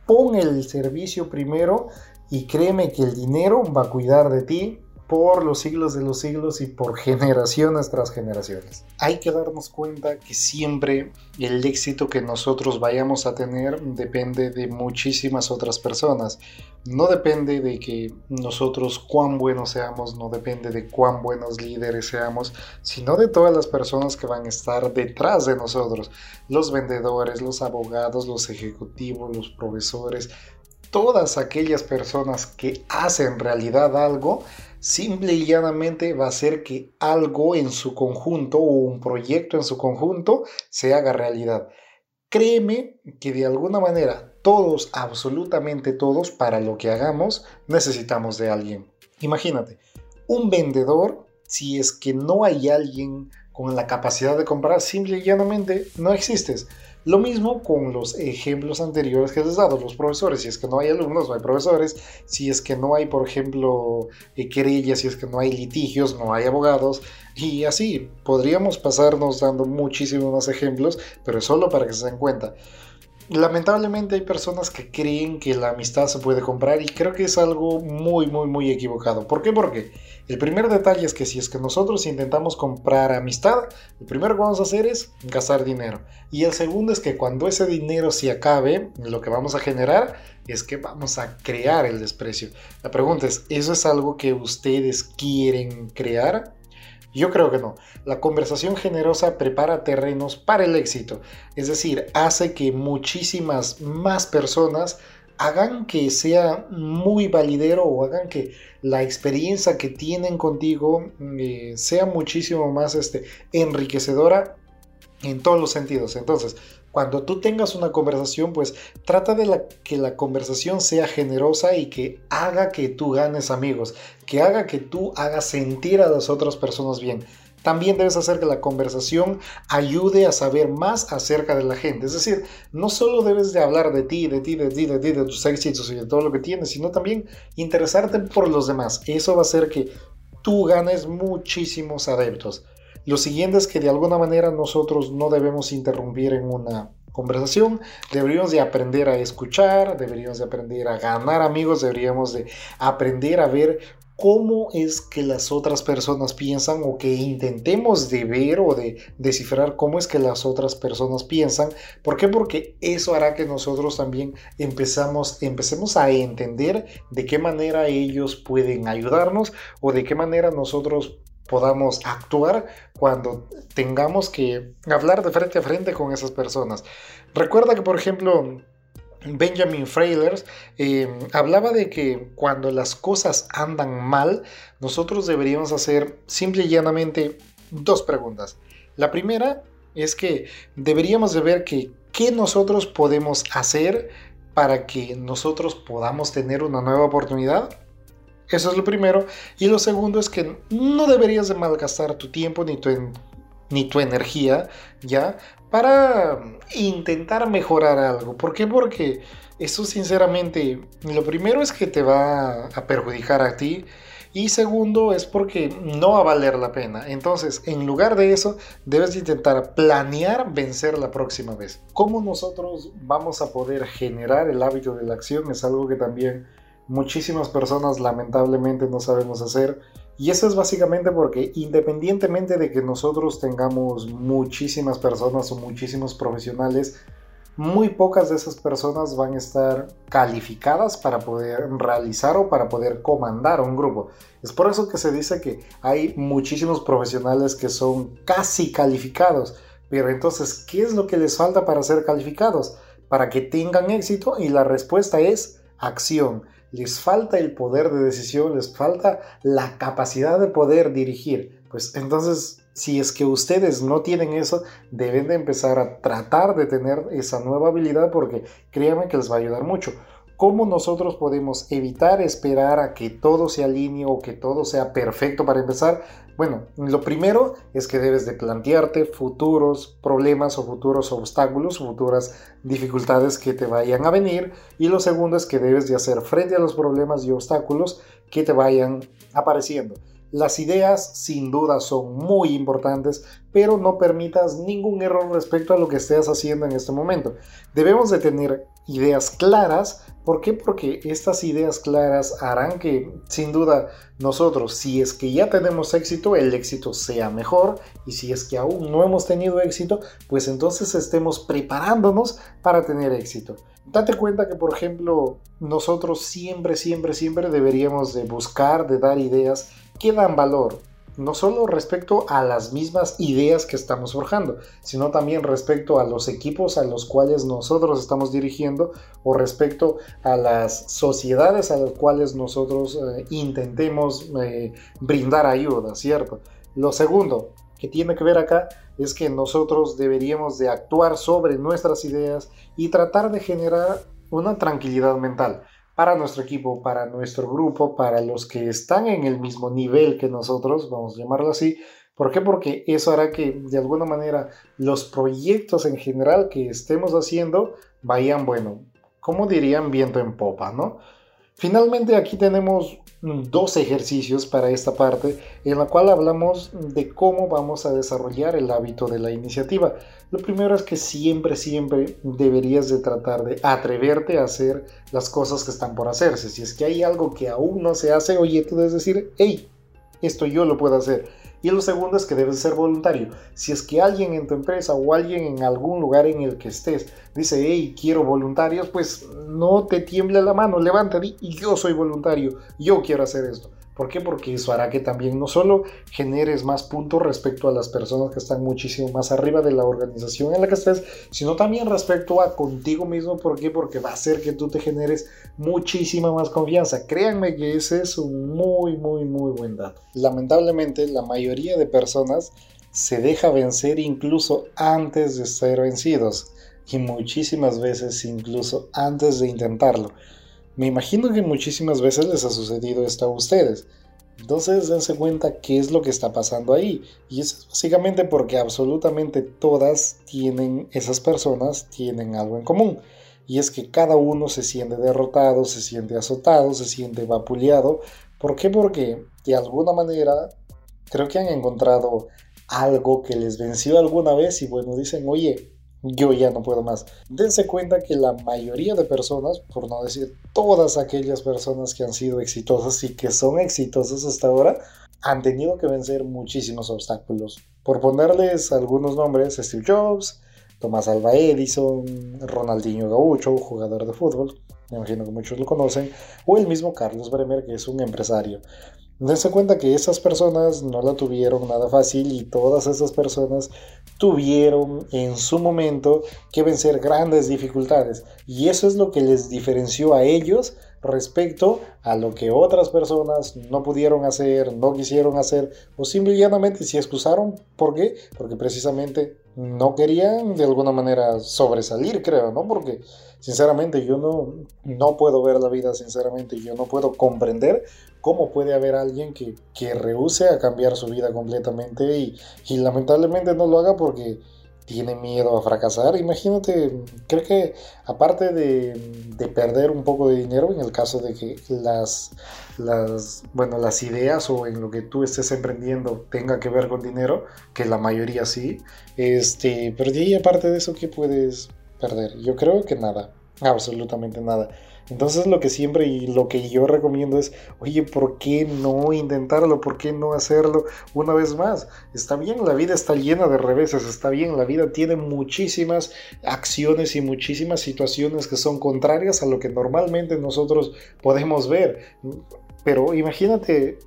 Pon el servicio primero y créeme que el dinero va a cuidar de ti por los siglos de los siglos y por generaciones tras generaciones. Hay que darnos cuenta que siempre el éxito que nosotros vayamos a tener depende de muchísimas otras personas. No depende de que nosotros cuán buenos seamos, no depende de cuán buenos líderes seamos, sino de todas las personas que van a estar detrás de nosotros. Los vendedores, los abogados, los ejecutivos, los profesores, todas aquellas personas que hacen realidad algo simple y llanamente va a ser que algo en su conjunto o un proyecto en su conjunto se haga realidad. Créeme que de alguna manera todos, absolutamente todos, para lo que hagamos, necesitamos de alguien. Imagínate, un vendedor, si es que no hay alguien con la capacidad de comprar, simple y llanamente no existes. Lo mismo con los ejemplos anteriores que les he dado, los profesores. Si es que no hay alumnos, no hay profesores. Si es que no hay, por ejemplo, eh, querellas, si es que no hay litigios, no hay abogados. Y así podríamos pasarnos dando muchísimos más ejemplos, pero es solo para que se den cuenta. Lamentablemente hay personas que creen que la amistad se puede comprar y creo que es algo muy, muy, muy equivocado. ¿Por qué? Porque el primer detalle es que si es que nosotros intentamos comprar amistad, lo primero que vamos a hacer es gastar dinero. Y el segundo es que cuando ese dinero se acabe, lo que vamos a generar es que vamos a crear el desprecio. La pregunta es, ¿eso es algo que ustedes quieren crear? Yo creo que no. La conversación generosa prepara terrenos para el éxito. Es decir, hace que muchísimas más personas hagan que sea muy validero o hagan que la experiencia que tienen contigo eh, sea muchísimo más este, enriquecedora en todos los sentidos. Entonces, cuando tú tengas una conversación, pues trata de que la conversación sea generosa y que haga que tú ganes amigos, que haga que tú hagas sentir a las otras personas bien. También debes hacer que la conversación ayude a saber más acerca de la gente. Es decir, no solo debes de hablar de ti, de ti, de ti, de ti, de tus éxitos y de todo lo que tienes, sino también interesarte por los demás. Eso va a hacer que tú ganes muchísimos adeptos. Lo siguiente es que de alguna manera nosotros no debemos interrumpir en una conversación, deberíamos de aprender a escuchar, deberíamos de aprender a ganar amigos, deberíamos de aprender a ver cómo es que las otras personas piensan o que intentemos de ver o de descifrar cómo es que las otras personas piensan. ¿Por qué? Porque eso hará que nosotros también empezamos, empecemos a entender de qué manera ellos pueden ayudarnos o de qué manera nosotros podamos actuar cuando tengamos que hablar de frente a frente con esas personas. Recuerda que, por ejemplo, Benjamin Fraylers eh, hablaba de que cuando las cosas andan mal, nosotros deberíamos hacer simple y llanamente dos preguntas. La primera es que deberíamos de ver que qué nosotros podemos hacer para que nosotros podamos tener una nueva oportunidad eso es lo primero. Y lo segundo es que no deberías de malgastar tu tiempo ni tu, ni tu energía, ¿ya? Para intentar mejorar algo. ¿Por qué? Porque eso sinceramente, lo primero es que te va a perjudicar a ti. Y segundo es porque no va a valer la pena. Entonces, en lugar de eso, debes intentar planear vencer la próxima vez. ¿Cómo nosotros vamos a poder generar el hábito de la acción? Es algo que también muchísimas personas lamentablemente no sabemos hacer. Y eso es básicamente porque independientemente de que nosotros tengamos muchísimas personas o muchísimos profesionales, muy pocas de esas personas van a estar calificadas para poder realizar o para poder comandar un grupo. Es por eso que se dice que hay muchísimos profesionales que son casi calificados. Pero entonces, ¿qué es lo que les falta para ser calificados? Para que tengan éxito y la respuesta es acción les falta el poder de decisión, les falta la capacidad de poder dirigir. Pues entonces, si es que ustedes no tienen eso, deben de empezar a tratar de tener esa nueva habilidad porque créanme que les va a ayudar mucho. ¿Cómo nosotros podemos evitar esperar a que todo se alinee o que todo sea perfecto para empezar? Bueno, lo primero es que debes de plantearte futuros problemas o futuros obstáculos, futuras dificultades que te vayan a venir. Y lo segundo es que debes de hacer frente a los problemas y obstáculos que te vayan apareciendo. Las ideas sin duda son muy importantes, pero no permitas ningún error respecto a lo que estés haciendo en este momento. Debemos de tener ideas claras. ¿Por qué? Porque estas ideas claras harán que sin duda nosotros, si es que ya tenemos éxito, el éxito sea mejor. Y si es que aún no hemos tenido éxito, pues entonces estemos preparándonos para tener éxito. Date cuenta que, por ejemplo, nosotros siempre, siempre, siempre deberíamos de buscar, de dar ideas que dan valor, no solo respecto a las mismas ideas que estamos forjando, sino también respecto a los equipos a los cuales nosotros estamos dirigiendo o respecto a las sociedades a las cuales nosotros eh, intentemos eh, brindar ayuda, ¿cierto? Lo segundo que tiene que ver acá es que nosotros deberíamos de actuar sobre nuestras ideas y tratar de generar una tranquilidad mental para nuestro equipo, para nuestro grupo, para los que están en el mismo nivel que nosotros, vamos a llamarlo así, ¿Por qué? Porque eso hará que de alguna manera los proyectos en general que estemos haciendo vayan, bueno, como dirían, viento en popa, ¿no? Finalmente aquí tenemos dos ejercicios para esta parte en la cual hablamos de cómo vamos a desarrollar el hábito de la iniciativa. Lo primero es que siempre, siempre deberías de tratar de atreverte a hacer las cosas que están por hacerse. Si es que hay algo que aún no se hace, oye, tú debes decir, hey, esto yo lo puedo hacer. Y lo segundo es que debes ser voluntario. Si es que alguien en tu empresa o alguien en algún lugar en el que estés dice, hey, quiero voluntarios, pues no te tiemble la mano, levántate y yo soy voluntario, yo quiero hacer esto. ¿Por qué? Porque eso hará que también no solo generes más puntos respecto a las personas que están muchísimo más arriba de la organización en la que estés, sino también respecto a contigo mismo. ¿Por qué? Porque va a hacer que tú te generes muchísima más confianza. Créanme que ese es un muy, muy, muy buen dato. Lamentablemente, la mayoría de personas se deja vencer incluso antes de ser vencidos y muchísimas veces incluso antes de intentarlo. Me imagino que muchísimas veces les ha sucedido esto a ustedes. Entonces dense cuenta qué es lo que está pasando ahí. Y es básicamente porque absolutamente todas tienen, esas personas tienen algo en común. Y es que cada uno se siente derrotado, se siente azotado, se siente vapuleado. ¿Por qué? Porque de alguna manera creo que han encontrado algo que les venció alguna vez y bueno, dicen, oye, yo ya no puedo más. Dense cuenta que la mayoría de personas, por no decir todas aquellas personas que han sido exitosas y que son exitosas hasta ahora, han tenido que vencer muchísimos obstáculos. Por ponerles algunos nombres, Steve Jobs, Tomás Alva Edison, Ronaldinho Gaucho, jugador de fútbol, me imagino que muchos lo conocen, o el mismo Carlos Bremer, que es un empresario. Dense cuenta que esas personas no la tuvieron nada fácil y todas esas personas tuvieron en su momento que vencer grandes dificultades. Y eso es lo que les diferenció a ellos respecto a lo que otras personas no pudieron hacer, no quisieron hacer o simplemente se excusaron. ¿Por qué? Porque precisamente no querían de alguna manera sobresalir, creo, ¿no? Porque sinceramente yo no, no puedo ver la vida, sinceramente yo no puedo comprender cómo puede haber alguien que, que rehúse a cambiar su vida completamente y, y lamentablemente no lo haga porque tiene miedo a fracasar. Imagínate, creo que aparte de, de, perder un poco de dinero, en el caso de que las, las, bueno, las ideas o en lo que tú estés emprendiendo tenga que ver con dinero, que la mayoría sí, este, pero de ahí aparte de eso, ¿qué puedes perder? Yo creo que nada, absolutamente nada. Entonces lo que siempre y lo que yo recomiendo es, oye, ¿por qué no intentarlo? ¿Por qué no hacerlo una vez más? Está bien, la vida está llena de reveses, está bien, la vida tiene muchísimas acciones y muchísimas situaciones que son contrarias a lo que normalmente nosotros podemos ver. Pero imagínate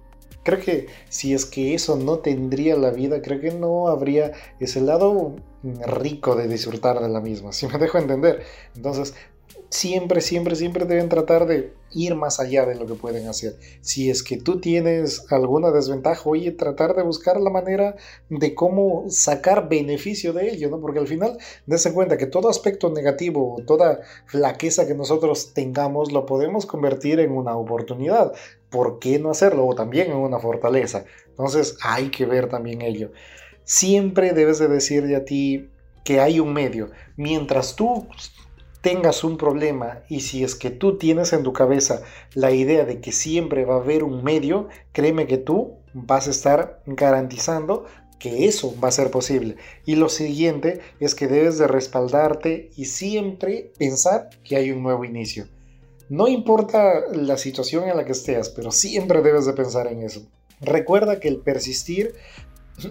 creo que si es que eso no tendría la vida, creo que no habría ese lado rico de disfrutar de la misma, si me dejo entender. Entonces, siempre, siempre, siempre deben tratar de ir más allá de lo que pueden hacer. Si es que tú tienes alguna desventaja, oye, tratar de buscar la manera de cómo sacar beneficio de ello, ¿no? Porque al final, dense cuenta que todo aspecto negativo, toda flaqueza que nosotros tengamos, lo podemos convertir en una oportunidad. ¿Por qué no hacerlo? O también en una fortaleza. Entonces, hay que ver también ello. Siempre debes de decirle a ti que hay un medio. Mientras tú tengas un problema y si es que tú tienes en tu cabeza la idea de que siempre va a haber un medio, créeme que tú vas a estar garantizando que eso va a ser posible. Y lo siguiente es que debes de respaldarte y siempre pensar que hay un nuevo inicio. No importa la situación en la que estés, pero siempre debes de pensar en eso. Recuerda que el persistir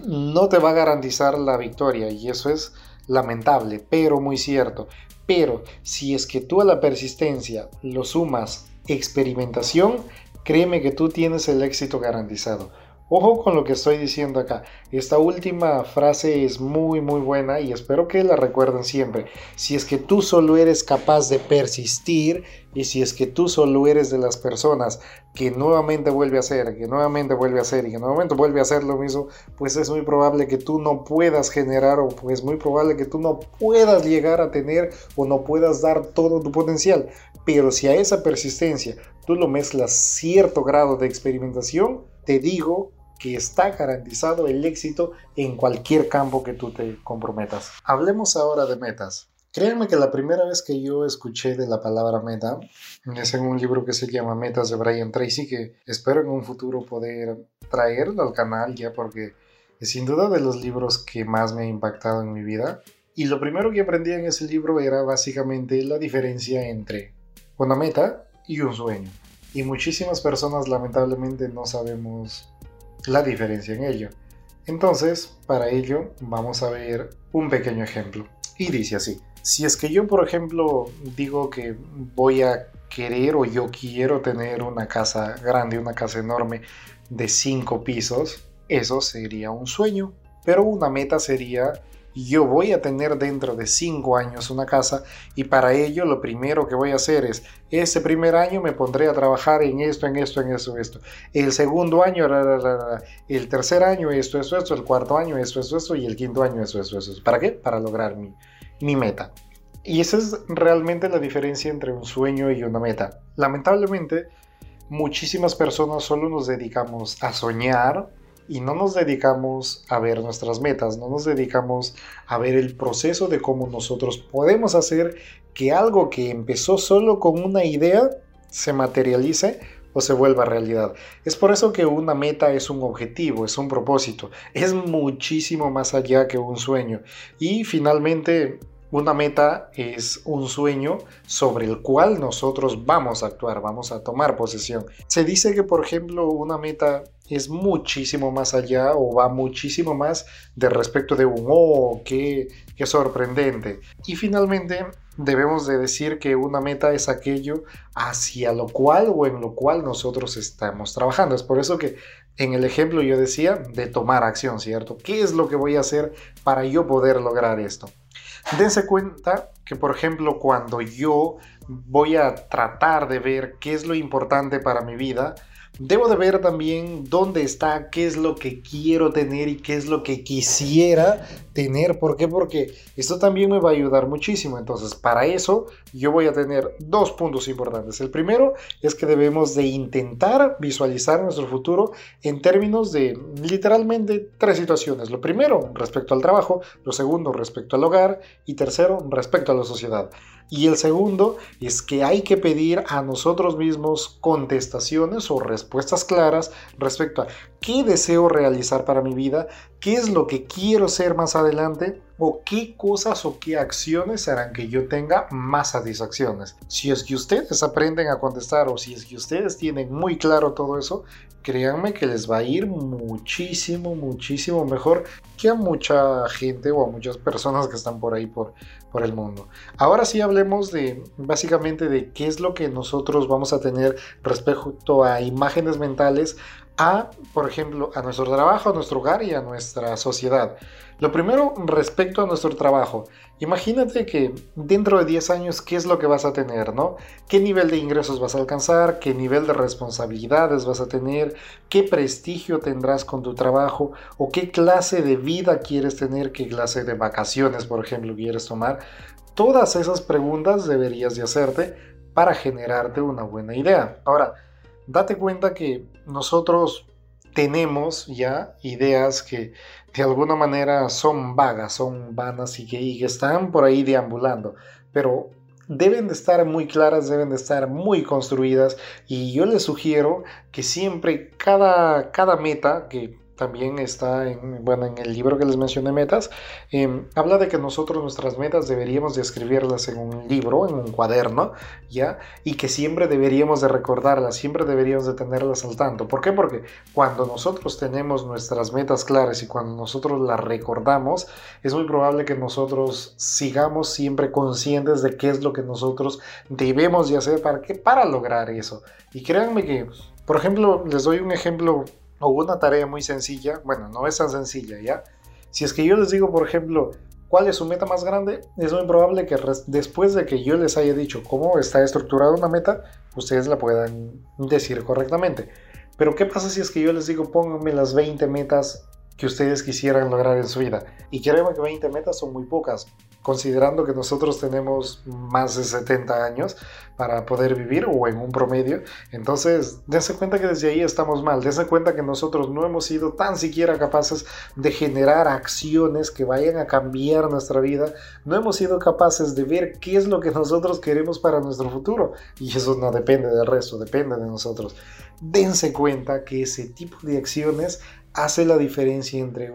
no te va a garantizar la victoria y eso es lamentable, pero muy cierto. Pero si es que tú a la persistencia lo sumas experimentación, créeme que tú tienes el éxito garantizado. Ojo con lo que estoy diciendo acá. Esta última frase es muy muy buena y espero que la recuerden siempre. Si es que tú solo eres capaz de persistir y si es que tú solo eres de las personas que nuevamente vuelve a hacer, que nuevamente vuelve a hacer y que nuevamente vuelve a hacer lo mismo, pues es muy probable que tú no puedas generar o pues es muy probable que tú no puedas llegar a tener o no puedas dar todo tu potencial. Pero si a esa persistencia tú lo mezclas cierto grado de experimentación, te digo que está garantizado el éxito en cualquier campo que tú te comprometas. Hablemos ahora de metas. Créanme que la primera vez que yo escuché de la palabra meta es en un libro que se llama Metas de Brian Tracy, que espero en un futuro poder traerlo al canal ya porque es sin duda de los libros que más me ha impactado en mi vida. Y lo primero que aprendí en ese libro era básicamente la diferencia entre una meta y un sueño. Y muchísimas personas lamentablemente no sabemos la diferencia en ello. Entonces, para ello vamos a ver un pequeño ejemplo. Y dice así. Si es que yo, por ejemplo, digo que voy a querer o yo quiero tener una casa grande, una casa enorme de cinco pisos, eso sería un sueño. Pero una meta sería yo voy a tener dentro de cinco años una casa y para ello lo primero que voy a hacer es, ese primer año me pondré a trabajar en esto, en esto, en esto, esto. El segundo año, el tercer año, esto, esto, esto, el cuarto año, esto, esto, esto, y el quinto año, esto, esto, esto. ¿Para qué? Para lograr mi, mi meta. Y esa es realmente la diferencia entre un sueño y una meta. Lamentablemente, muchísimas personas solo nos dedicamos a soñar y no nos dedicamos a ver nuestras metas, no nos dedicamos a ver el proceso de cómo nosotros podemos hacer que algo que empezó solo con una idea se materialice o se vuelva realidad. Es por eso que una meta es un objetivo, es un propósito, es muchísimo más allá que un sueño. Y finalmente una meta es un sueño sobre el cual nosotros vamos a actuar, vamos a tomar posesión. Se dice que, por ejemplo, una meta es muchísimo más allá o va muchísimo más de respecto de un oh, qué, qué sorprendente. Y finalmente debemos de decir que una meta es aquello hacia lo cual o en lo cual nosotros estamos trabajando. Es por eso que en el ejemplo yo decía de tomar acción, ¿cierto? ¿Qué es lo que voy a hacer para yo poder lograr esto? Dense cuenta que, por ejemplo, cuando yo voy a tratar de ver qué es lo importante para mi vida, debo de ver también dónde está, qué es lo que quiero tener y qué es lo que quisiera tener. ¿Por qué? Porque esto también me va a ayudar muchísimo. Entonces, para eso yo voy a tener dos puntos importantes. El primero es que debemos de intentar visualizar nuestro futuro en términos de literalmente tres situaciones. Lo primero, respecto al trabajo. Lo segundo, respecto al hogar. Y tercero, respecto a la sociedad. Y el segundo es que hay que pedir a nosotros mismos contestaciones o respuestas claras respecto a qué deseo realizar para mi vida, qué es lo que quiero ser más adelante o qué cosas o qué acciones harán que yo tenga más satisfacciones. Si es que ustedes aprenden a contestar o si es que ustedes tienen muy claro todo eso, créanme que les va a ir muchísimo, muchísimo mejor que a mucha gente o a muchas personas que están por ahí por, por el mundo. Ahora sí hablemos de básicamente de qué es lo que nosotros vamos a tener respecto a imágenes mentales a, por ejemplo, a nuestro trabajo, a nuestro hogar y a nuestra sociedad. Lo primero, respecto a nuestro trabajo. Imagínate que dentro de 10 años, ¿qué es lo que vas a tener, no? ¿Qué nivel de ingresos vas a alcanzar? ¿Qué nivel de responsabilidades vas a tener? ¿Qué prestigio tendrás con tu trabajo? ¿O qué clase de vida quieres tener? ¿Qué clase de vacaciones, por ejemplo, quieres tomar? Todas esas preguntas deberías de hacerte para generarte una buena idea. Ahora, date cuenta que nosotros tenemos ya ideas que de alguna manera son vagas, son vanas y que, están por ahí deambulando, pero deben de estar muy claras, deben de estar muy construidas y yo les sugiero que siempre cada, cada meta que también está en, bueno, en el libro que les mencioné, Metas, em, habla de que nosotros nuestras metas deberíamos de escribirlas en un libro, en un cuaderno, ¿ya? Y que siempre deberíamos de recordarlas, siempre deberíamos de tenerlas al tanto. ¿Por qué? Porque cuando nosotros tenemos nuestras metas claras y cuando nosotros las recordamos, es muy probable que nosotros sigamos siempre conscientes de qué es lo que nosotros debemos de hacer para, que, para lograr eso. Y créanme que, por ejemplo, les doy un ejemplo o una tarea muy sencilla, bueno, no es tan sencilla, ¿ya? Si es que yo les digo, por ejemplo, cuál es su meta más grande, es muy probable que después de que yo les haya dicho cómo está estructurada una meta, ustedes la puedan decir correctamente. Pero ¿qué pasa si es que yo les digo, pónganme las 20 metas que ustedes quisieran lograr en su vida. Y créanme que 20 metas son muy pocas, considerando que nosotros tenemos más de 70 años para poder vivir o en un promedio. Entonces, dense cuenta que desde ahí estamos mal. Dense cuenta que nosotros no hemos sido tan siquiera capaces de generar acciones que vayan a cambiar nuestra vida. No hemos sido capaces de ver qué es lo que nosotros queremos para nuestro futuro. Y eso no depende del resto, depende de nosotros. Dense cuenta que ese tipo de acciones hace la diferencia entre,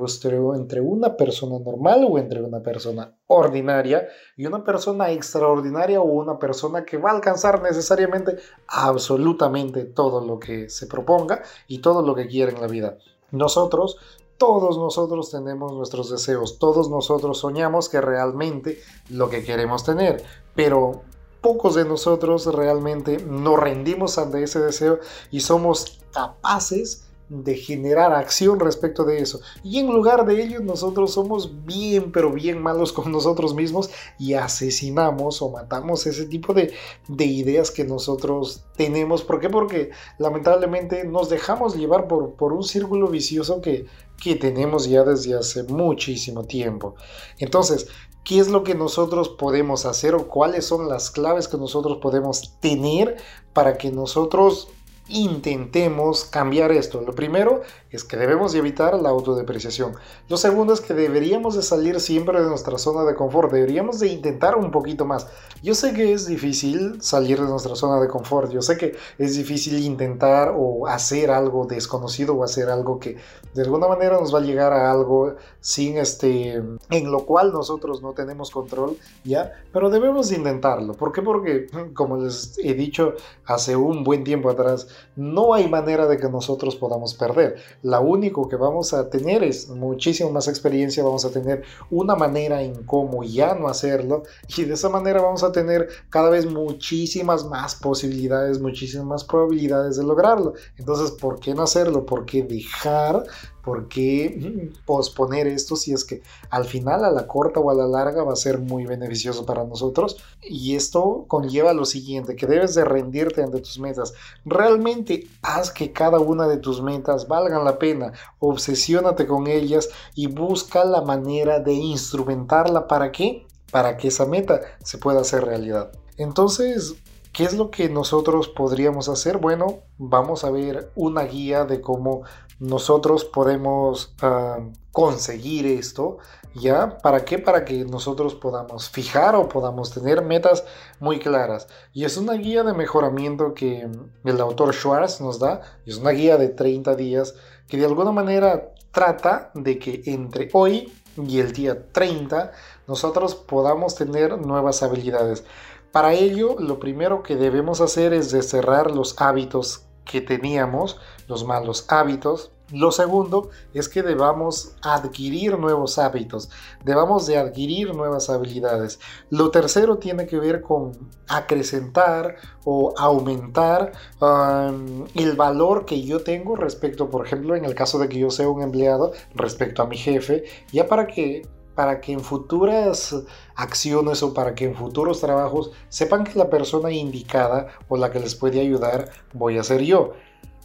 entre una persona normal o entre una persona ordinaria y una persona extraordinaria o una persona que va a alcanzar necesariamente absolutamente todo lo que se proponga y todo lo que quiera en la vida. Nosotros todos nosotros tenemos nuestros deseos, todos nosotros soñamos que realmente lo que queremos tener, pero pocos de nosotros realmente nos rendimos ante ese deseo y somos capaces de generar acción respecto de eso. Y en lugar de ello, nosotros somos bien, pero bien malos con nosotros mismos y asesinamos o matamos ese tipo de, de ideas que nosotros tenemos. ¿Por qué? Porque lamentablemente nos dejamos llevar por, por un círculo vicioso que, que tenemos ya desde hace muchísimo tiempo. Entonces, ¿qué es lo que nosotros podemos hacer o cuáles son las claves que nosotros podemos tener para que nosotros intentemos cambiar esto. Lo primero es que debemos evitar la autodepreciación. Lo segundo es que deberíamos de salir siempre de nuestra zona de confort. Deberíamos de intentar un poquito más. Yo sé que es difícil salir de nuestra zona de confort. Yo sé que es difícil intentar o hacer algo desconocido o hacer algo que de alguna manera nos va a llegar a algo sin este en lo cual nosotros no tenemos control, ¿ya? Pero debemos de intentarlo. ¿Por qué? Porque como les he dicho hace un buen tiempo atrás, no hay manera de que nosotros podamos perder. La único que vamos a tener es muchísima más experiencia, vamos a tener una manera en cómo ya no hacerlo y de esa manera vamos a tener cada vez muchísimas más posibilidades, muchísimas más probabilidades de lograrlo. Entonces, ¿por qué no hacerlo? ¿Por qué dejar ¿Por qué posponer esto si es que al final, a la corta o a la larga, va a ser muy beneficioso para nosotros? Y esto conlleva lo siguiente, que debes de rendirte ante tus metas. Realmente haz que cada una de tus metas valgan la pena, obsesiónate con ellas y busca la manera de instrumentarla. ¿Para qué? Para que esa meta se pueda hacer realidad. Entonces, ¿Qué es lo que nosotros podríamos hacer? Bueno, vamos a ver una guía de cómo nosotros podemos ah, conseguir esto, ¿ya? ¿Para qué? Para que nosotros podamos fijar o podamos tener metas muy claras. Y es una guía de mejoramiento que el autor Schwartz nos da, es una guía de 30 días que de alguna manera trata de que entre hoy y el día 30 nosotros podamos tener nuevas habilidades. Para ello, lo primero que debemos hacer es desterrar los hábitos que teníamos, los malos hábitos. Lo segundo es que debamos adquirir nuevos hábitos, debamos de adquirir nuevas habilidades. Lo tercero tiene que ver con acrecentar o aumentar um, el valor que yo tengo respecto, por ejemplo, en el caso de que yo sea un empleado, respecto a mi jefe, ya para que para que en futuras acciones o para que en futuros trabajos sepan que la persona indicada o la que les puede ayudar voy a ser yo.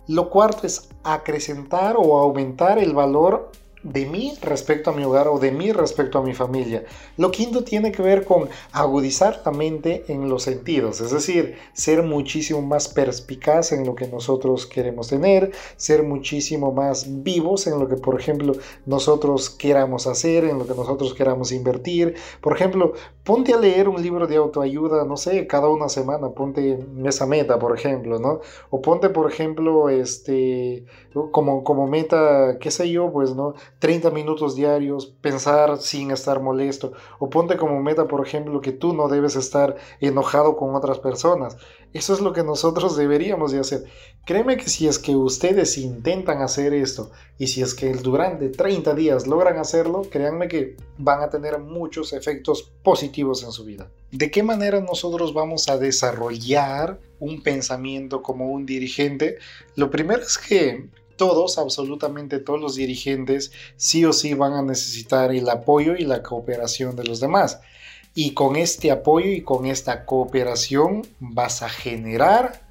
Lo cuarto es acrecentar o aumentar el valor de mí respecto a mi hogar o de mí respecto a mi familia. Lo quinto tiene que ver con agudizar la mente en los sentidos, es decir, ser muchísimo más perspicaz en lo que nosotros queremos tener, ser muchísimo más vivos en lo que, por ejemplo, nosotros queramos hacer, en lo que nosotros queramos invertir. Por ejemplo, ponte a leer un libro de autoayuda, no sé, cada una semana, ponte esa meta, por ejemplo, ¿no? O ponte, por ejemplo, este, como, como meta, qué sé yo, pues, ¿no? 30 minutos diarios, pensar sin estar molesto, o ponte como meta, por ejemplo, que tú no debes estar enojado con otras personas. Eso es lo que nosotros deberíamos de hacer. Créeme que si es que ustedes intentan hacer esto y si es que durante 30 días logran hacerlo, créanme que van a tener muchos efectos positivos en su vida. ¿De qué manera nosotros vamos a desarrollar un pensamiento como un dirigente? Lo primero es que todos, absolutamente todos los dirigentes, sí o sí van a necesitar el apoyo y la cooperación de los demás. Y con este apoyo y con esta cooperación vas a generar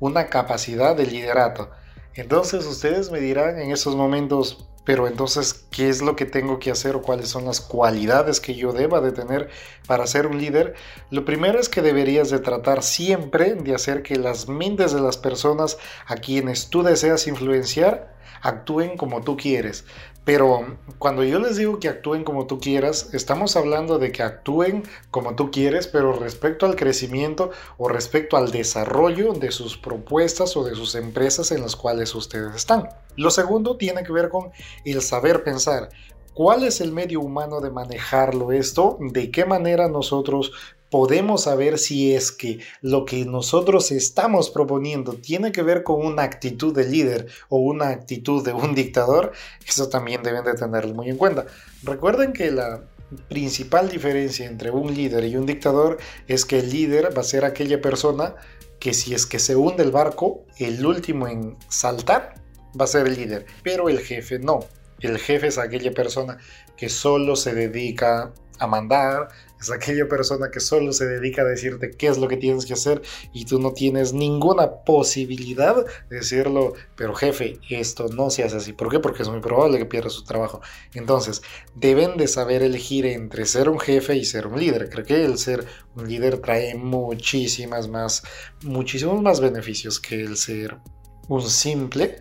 una capacidad de liderato. Entonces ustedes me dirán en esos momentos, Pero entonces, ¿qué es lo que tengo que hacer o cuáles son las cualidades que yo deba de tener para ser un líder? Lo primero es que deberías de tratar siempre de hacer que las mentes de las personas a quienes tú deseas influenciar actúen como tú quieres. Pero cuando yo les digo que actúen como tú quieras, estamos hablando de que actúen como tú quieres, pero respecto al crecimiento o respecto al desarrollo de sus propuestas o de sus empresas en las cuales ustedes están. Lo segundo tiene que ver con el saber pensar. ¿Cuál es el medio humano de manejarlo esto? ¿De qué manera nosotros podemos saber si es que lo que nosotros estamos proponiendo tiene que ver con una actitud de líder o una actitud de un dictador, eso también deben de tenerlo muy en cuenta. Recuerden que la principal diferencia entre un líder y un dictador es que el líder va a ser aquella persona que si es que se hunde el barco, el último en saltar va a ser el líder, pero el jefe no. El jefe es aquella persona que solo se dedica a mandar, es aquella persona que solo se dedica a decirte qué es lo que tienes que hacer y tú no tienes ninguna posibilidad de decirlo, pero jefe, esto no se hace así. ¿Por qué? Porque es muy probable que pierda su trabajo. Entonces, deben de saber elegir entre ser un jefe y ser un líder. Creo que el ser un líder trae muchísimas más, muchísimos más beneficios que el ser un simple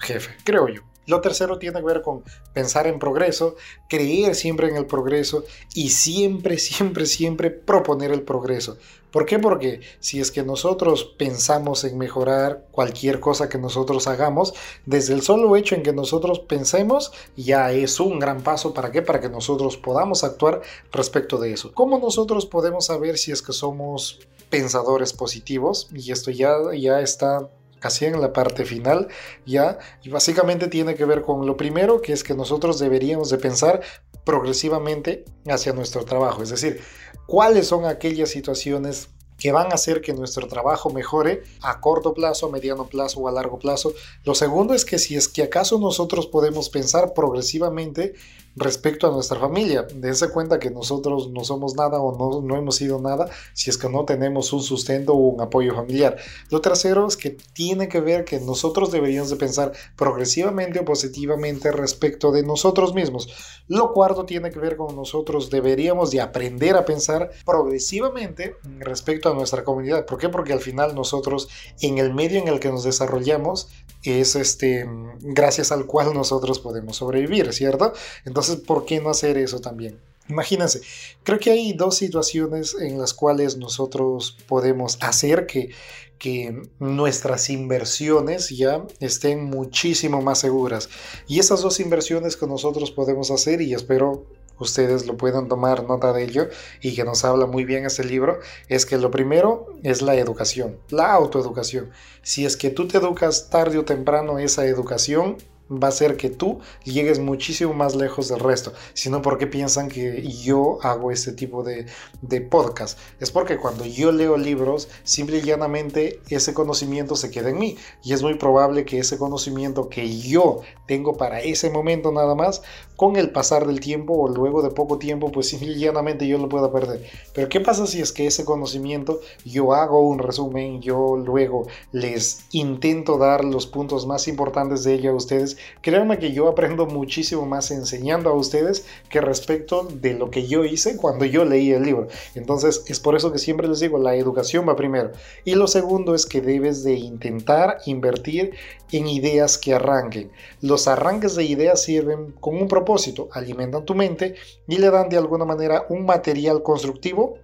jefe, creo yo. Lo tercero tiene que ver con pensar en progreso, creer siempre en el progreso y siempre, siempre, siempre proponer el progreso. ¿Por qué? Porque si es que nosotros pensamos en mejorar cualquier cosa que nosotros hagamos, desde el solo hecho en que nosotros pensemos, ya es un gran paso. ¿Para qué? Para que nosotros podamos actuar respecto de eso. ¿Cómo nosotros podemos saber si es que somos pensadores positivos? Y esto ya, ya está casi en la parte final ya y básicamente tiene que ver con lo primero que es que nosotros deberíamos de pensar progresivamente hacia nuestro trabajo, es decir, cuáles son aquellas situaciones que van a hacer que nuestro trabajo mejore a corto plazo, a mediano plazo o a largo plazo. Lo segundo es que si es que acaso nosotros podemos pensar progresivamente respecto a nuestra familia. Dense cuenta que nosotros no somos nada o no, no hemos sido nada si es que no tenemos un sustento o un apoyo familiar. Lo tercero es que tiene que ver que nosotros deberíamos de pensar progresivamente o positivamente respecto de nosotros mismos. Lo cuarto tiene que ver con nosotros deberíamos de aprender a pensar progresivamente respecto a nuestra comunidad. ¿Por qué? Porque al final nosotros en el medio en el que nos desarrollamos es este gracias al cual nosotros podemos sobrevivir, ¿cierto? Entonces entonces, ¿por qué no hacer eso también? Imagínense, creo que hay dos situaciones en las cuales nosotros podemos hacer que, que nuestras inversiones ya estén muchísimo más seguras. Y esas dos inversiones que nosotros podemos hacer, y espero ustedes lo puedan tomar nota de ello y que nos habla muy bien este libro, es que lo primero es la educación, la autoeducación. Si es que tú te educas tarde o temprano esa educación, va a ser que tú llegues muchísimo más lejos del resto, sino porque piensan que yo hago este tipo de, de podcast. Es porque cuando yo leo libros, simple y llanamente ese conocimiento se queda en mí y es muy probable que ese conocimiento que yo tengo para ese momento nada más, con el pasar del tiempo o luego de poco tiempo, pues llanamente yo lo pueda perder. Pero ¿qué pasa si es que ese conocimiento yo hago un resumen, yo luego les intento dar los puntos más importantes de ello a ustedes Créanme que yo aprendo muchísimo más enseñando a ustedes que respecto de lo que yo hice cuando yo leí el libro. Entonces es por eso que siempre les digo, la educación va primero. Y lo segundo es que debes de intentar invertir en ideas que arranquen. Los arranques de ideas sirven con un propósito, alimentan tu mente y le dan de alguna manera un material constructivo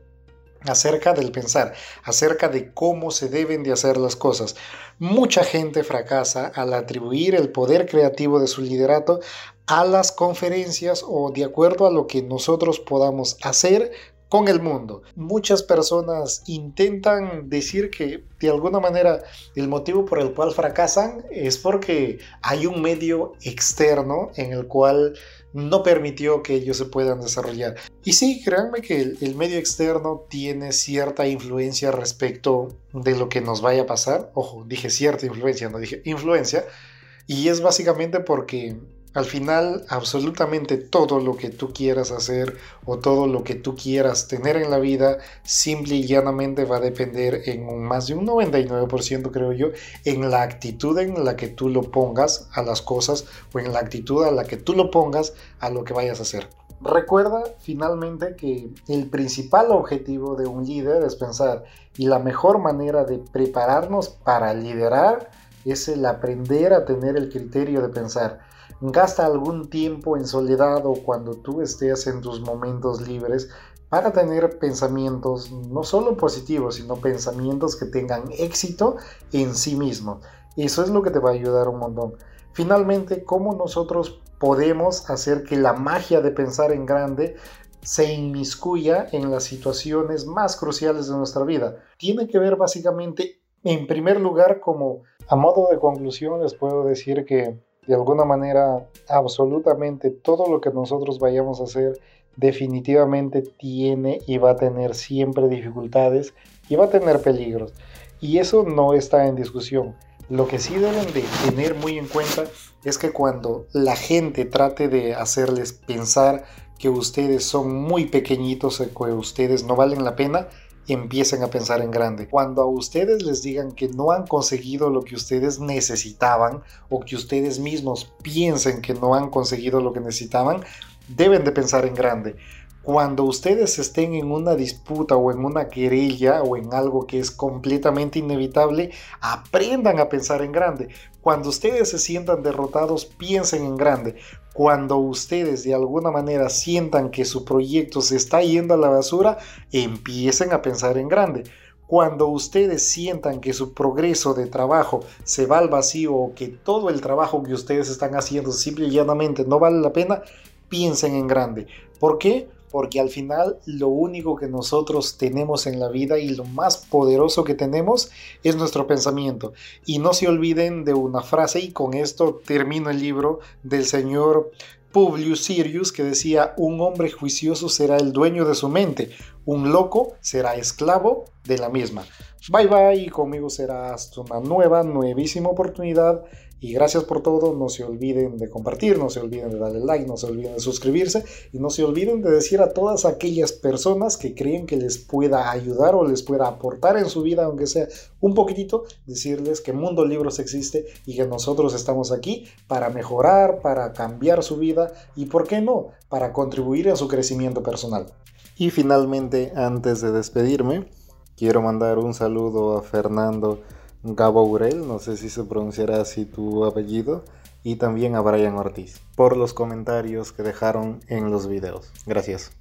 acerca del pensar, acerca de cómo se deben de hacer las cosas. Mucha gente fracasa al atribuir el poder creativo de su liderato a las conferencias o de acuerdo a lo que nosotros podamos hacer con el mundo. Muchas personas intentan decir que de alguna manera el motivo por el cual fracasan es porque hay un medio externo en el cual no permitió que ellos se puedan desarrollar. Y sí, créanme que el, medio externo tiene cierta influencia respecto de lo que nos vaya a pasar. Ojo, dije cierta influencia, no dije influencia. Y es básicamente porque Al final, absolutamente todo lo que tú quieras hacer o todo lo que tú quieras tener en la vida, simple y llanamente va a depender en más de un 99%, creo yo, en la actitud en la que tú lo pongas a las cosas o en la actitud a la que tú lo pongas a lo que vayas a hacer. Recuerda finalmente que el principal objetivo de un líder es pensar y la mejor manera de prepararnos para liderar es el aprender a tener el criterio de pensar. Gasta algún tiempo en soledad o cuando tú estés en tus momentos libres para tener pensamientos no solo positivos, sino pensamientos que tengan éxito en sí mismo. Eso es lo que te va a ayudar un montón. Finalmente, ¿cómo nosotros podemos hacer que la magia de pensar en grande se inmiscuya en las situaciones más cruciales de nuestra vida? Tiene que ver básicamente, en primer lugar, como a modo de conclusión, les puedo decir que de alguna manera absolutamente todo lo que nosotros vayamos a hacer definitivamente tiene y va a tener siempre dificultades y va a tener peligros. Y eso no está en discusión. Lo que sí deben de tener muy en cuenta es que cuando la gente trate de hacerles pensar que ustedes son muy pequeñitos, que ustedes no valen la pena, empiecen a pensar en grande. Cuando a ustedes les digan que no han conseguido lo que ustedes necesitaban o que ustedes mismos piensen que no han conseguido lo que necesitaban, deben de pensar en grande. Cuando ustedes estén en una disputa o en una querella o en algo que es completamente inevitable, aprendan a pensar en grande. Cuando ustedes se sientan derrotados, piensen en grande. Cuando ustedes de alguna manera sientan que su proyecto se está yendo a la basura, empiecen a pensar en grande. Cuando ustedes sientan que su progreso de trabajo se va al vacío o que todo el trabajo que ustedes están haciendo simple y llanamente no vale la pena, piensen en grande. ¿Por qué? Porque al final lo único que nosotros tenemos en la vida y lo más poderoso que tenemos es nuestro pensamiento. Y no se olviden de una frase, y con esto termino el libro del señor Publius Sirius, que decía, un hombre juicioso será el dueño de su mente, un loco será esclavo de la misma. Bye bye, y conmigo será hasta una nueva, nuevísima oportunidad y gracias por todo, no se olviden de compartir, no se olviden de darle like, no se olviden de suscribirse y no se olviden de decir a todas aquellas personas que creen que les pueda ayudar o les pueda aportar en su vida, aunque sea un poquitito, decirles que Mundo Libros existe y que nosotros estamos aquí para mejorar, para cambiar su vida y, ¿por qué no?, para contribuir a su crecimiento personal. Y finalmente, antes de despedirme, quiero mandar un saludo a Fernando Gabourel, no sé si se pronunciará así tu apellido, y también a Brian Ortiz por los comentarios que dejaron en los videos. Gracias.